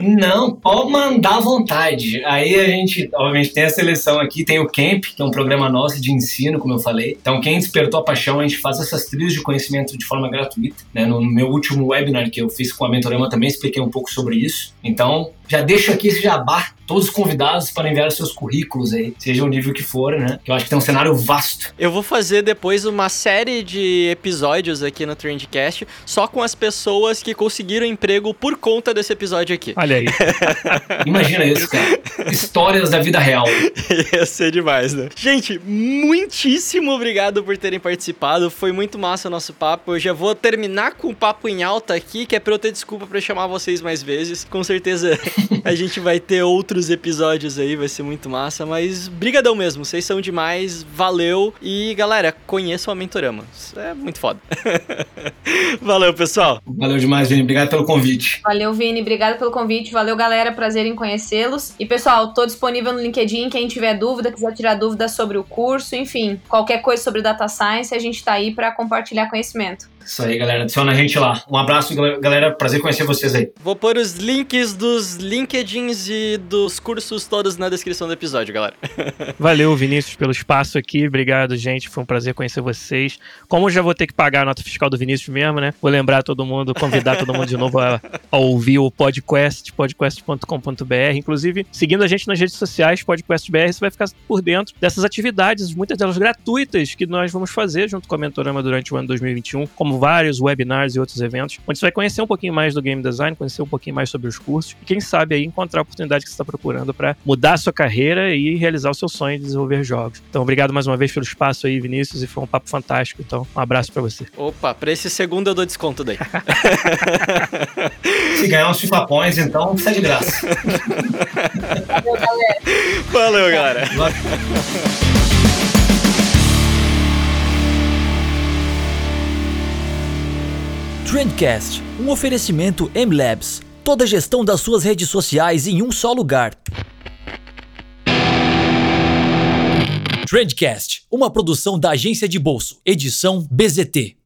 Não, pode mandar à vontade. Aí a gente, obviamente, tem a seleção aqui, tem o Camp, que é um programa nosso de ensino, como eu falei. Então, quem despertou a paixão, a gente faz essas trilhas de conhecimento de forma gratuita. Né? No meu último webinar que eu fiz com a Mentorama também expliquei um pouco sobre isso. Então, já deixo aqui esse jabá, todos os convidados para enviar os seus currículos aí, seja o nível que for, né? Que eu acho que tem um cenário vasto. Eu vou fazer depois uma série de episódios aqui no Trendcast só com as pessoas que conseguiram emprego por conta desse episódio aqui. Olha aí. Imagina isso, cara. Histórias da vida real. Ia ser demais, né? Gente, muitíssimo obrigado por terem participado. Foi muito massa o nosso papo. Eu já vou terminar com o papo em alta aqui, que é pra eu ter desculpa pra chamar vocês mais vezes. Com certeza a gente vai ter outros episódios aí, vai ser muito massa. Mas brigadão mesmo, vocês são demais. Valeu. E galera, conheçam a Mentorama. Isso é muito foda. Valeu, pessoal. Valeu demais, Vini. Obrigado pelo convite. Valeu, Vini. Obrigado pelo convite. Valeu, galera. Prazer em conhecê-los. E, pessoal, tô disponível no LinkedIn. Quem tiver dúvida, quiser tirar dúvidas sobre o curso, enfim, qualquer coisa sobre Data Science, a gente tá aí para compartilhar conhecimento. Isso aí, galera. Adiciona a gente lá. Um abraço, galera. Prazer conhecer vocês aí. Vou pôr os links dos LinkedIns e dos cursos todos na descrição do episódio, galera. Valeu, Vinícius, pelo espaço aqui. Obrigado, gente. Foi um prazer conhecer vocês. Como eu já vou ter que pagar a nota fiscal do Vinícius mesmo, né? Vou lembrar todo mundo, convidar todo mundo de novo a, a ouvir o podcast, podcast.com.br. Inclusive, seguindo a gente nas redes sociais, podcastbr, você vai ficar por dentro dessas atividades, muitas delas gratuitas, que nós vamos fazer junto com a Mentorama durante o ano 2021, como vários webinars e outros eventos, onde você vai conhecer um pouquinho mais do game design, conhecer um pouquinho mais sobre os cursos e quem sabe aí encontrar a oportunidade que você está procurando para mudar a sua carreira e realizar o seu sonho de desenvolver jogos. Então, obrigado mais uma vez pelo espaço aí, Vinícius, e foi um papo fantástico. Então, um abraço para você. Opa, para esse segundo eu dou desconto daí. Se ganhar uns FIFA Points, então, sai de graça. Valeu, galera. Valeu, galera. Trendcast, um oferecimento M-Labs. Toda a gestão das suas redes sociais em um só lugar. Trendcast, uma produção da agência de bolso, edição BZT.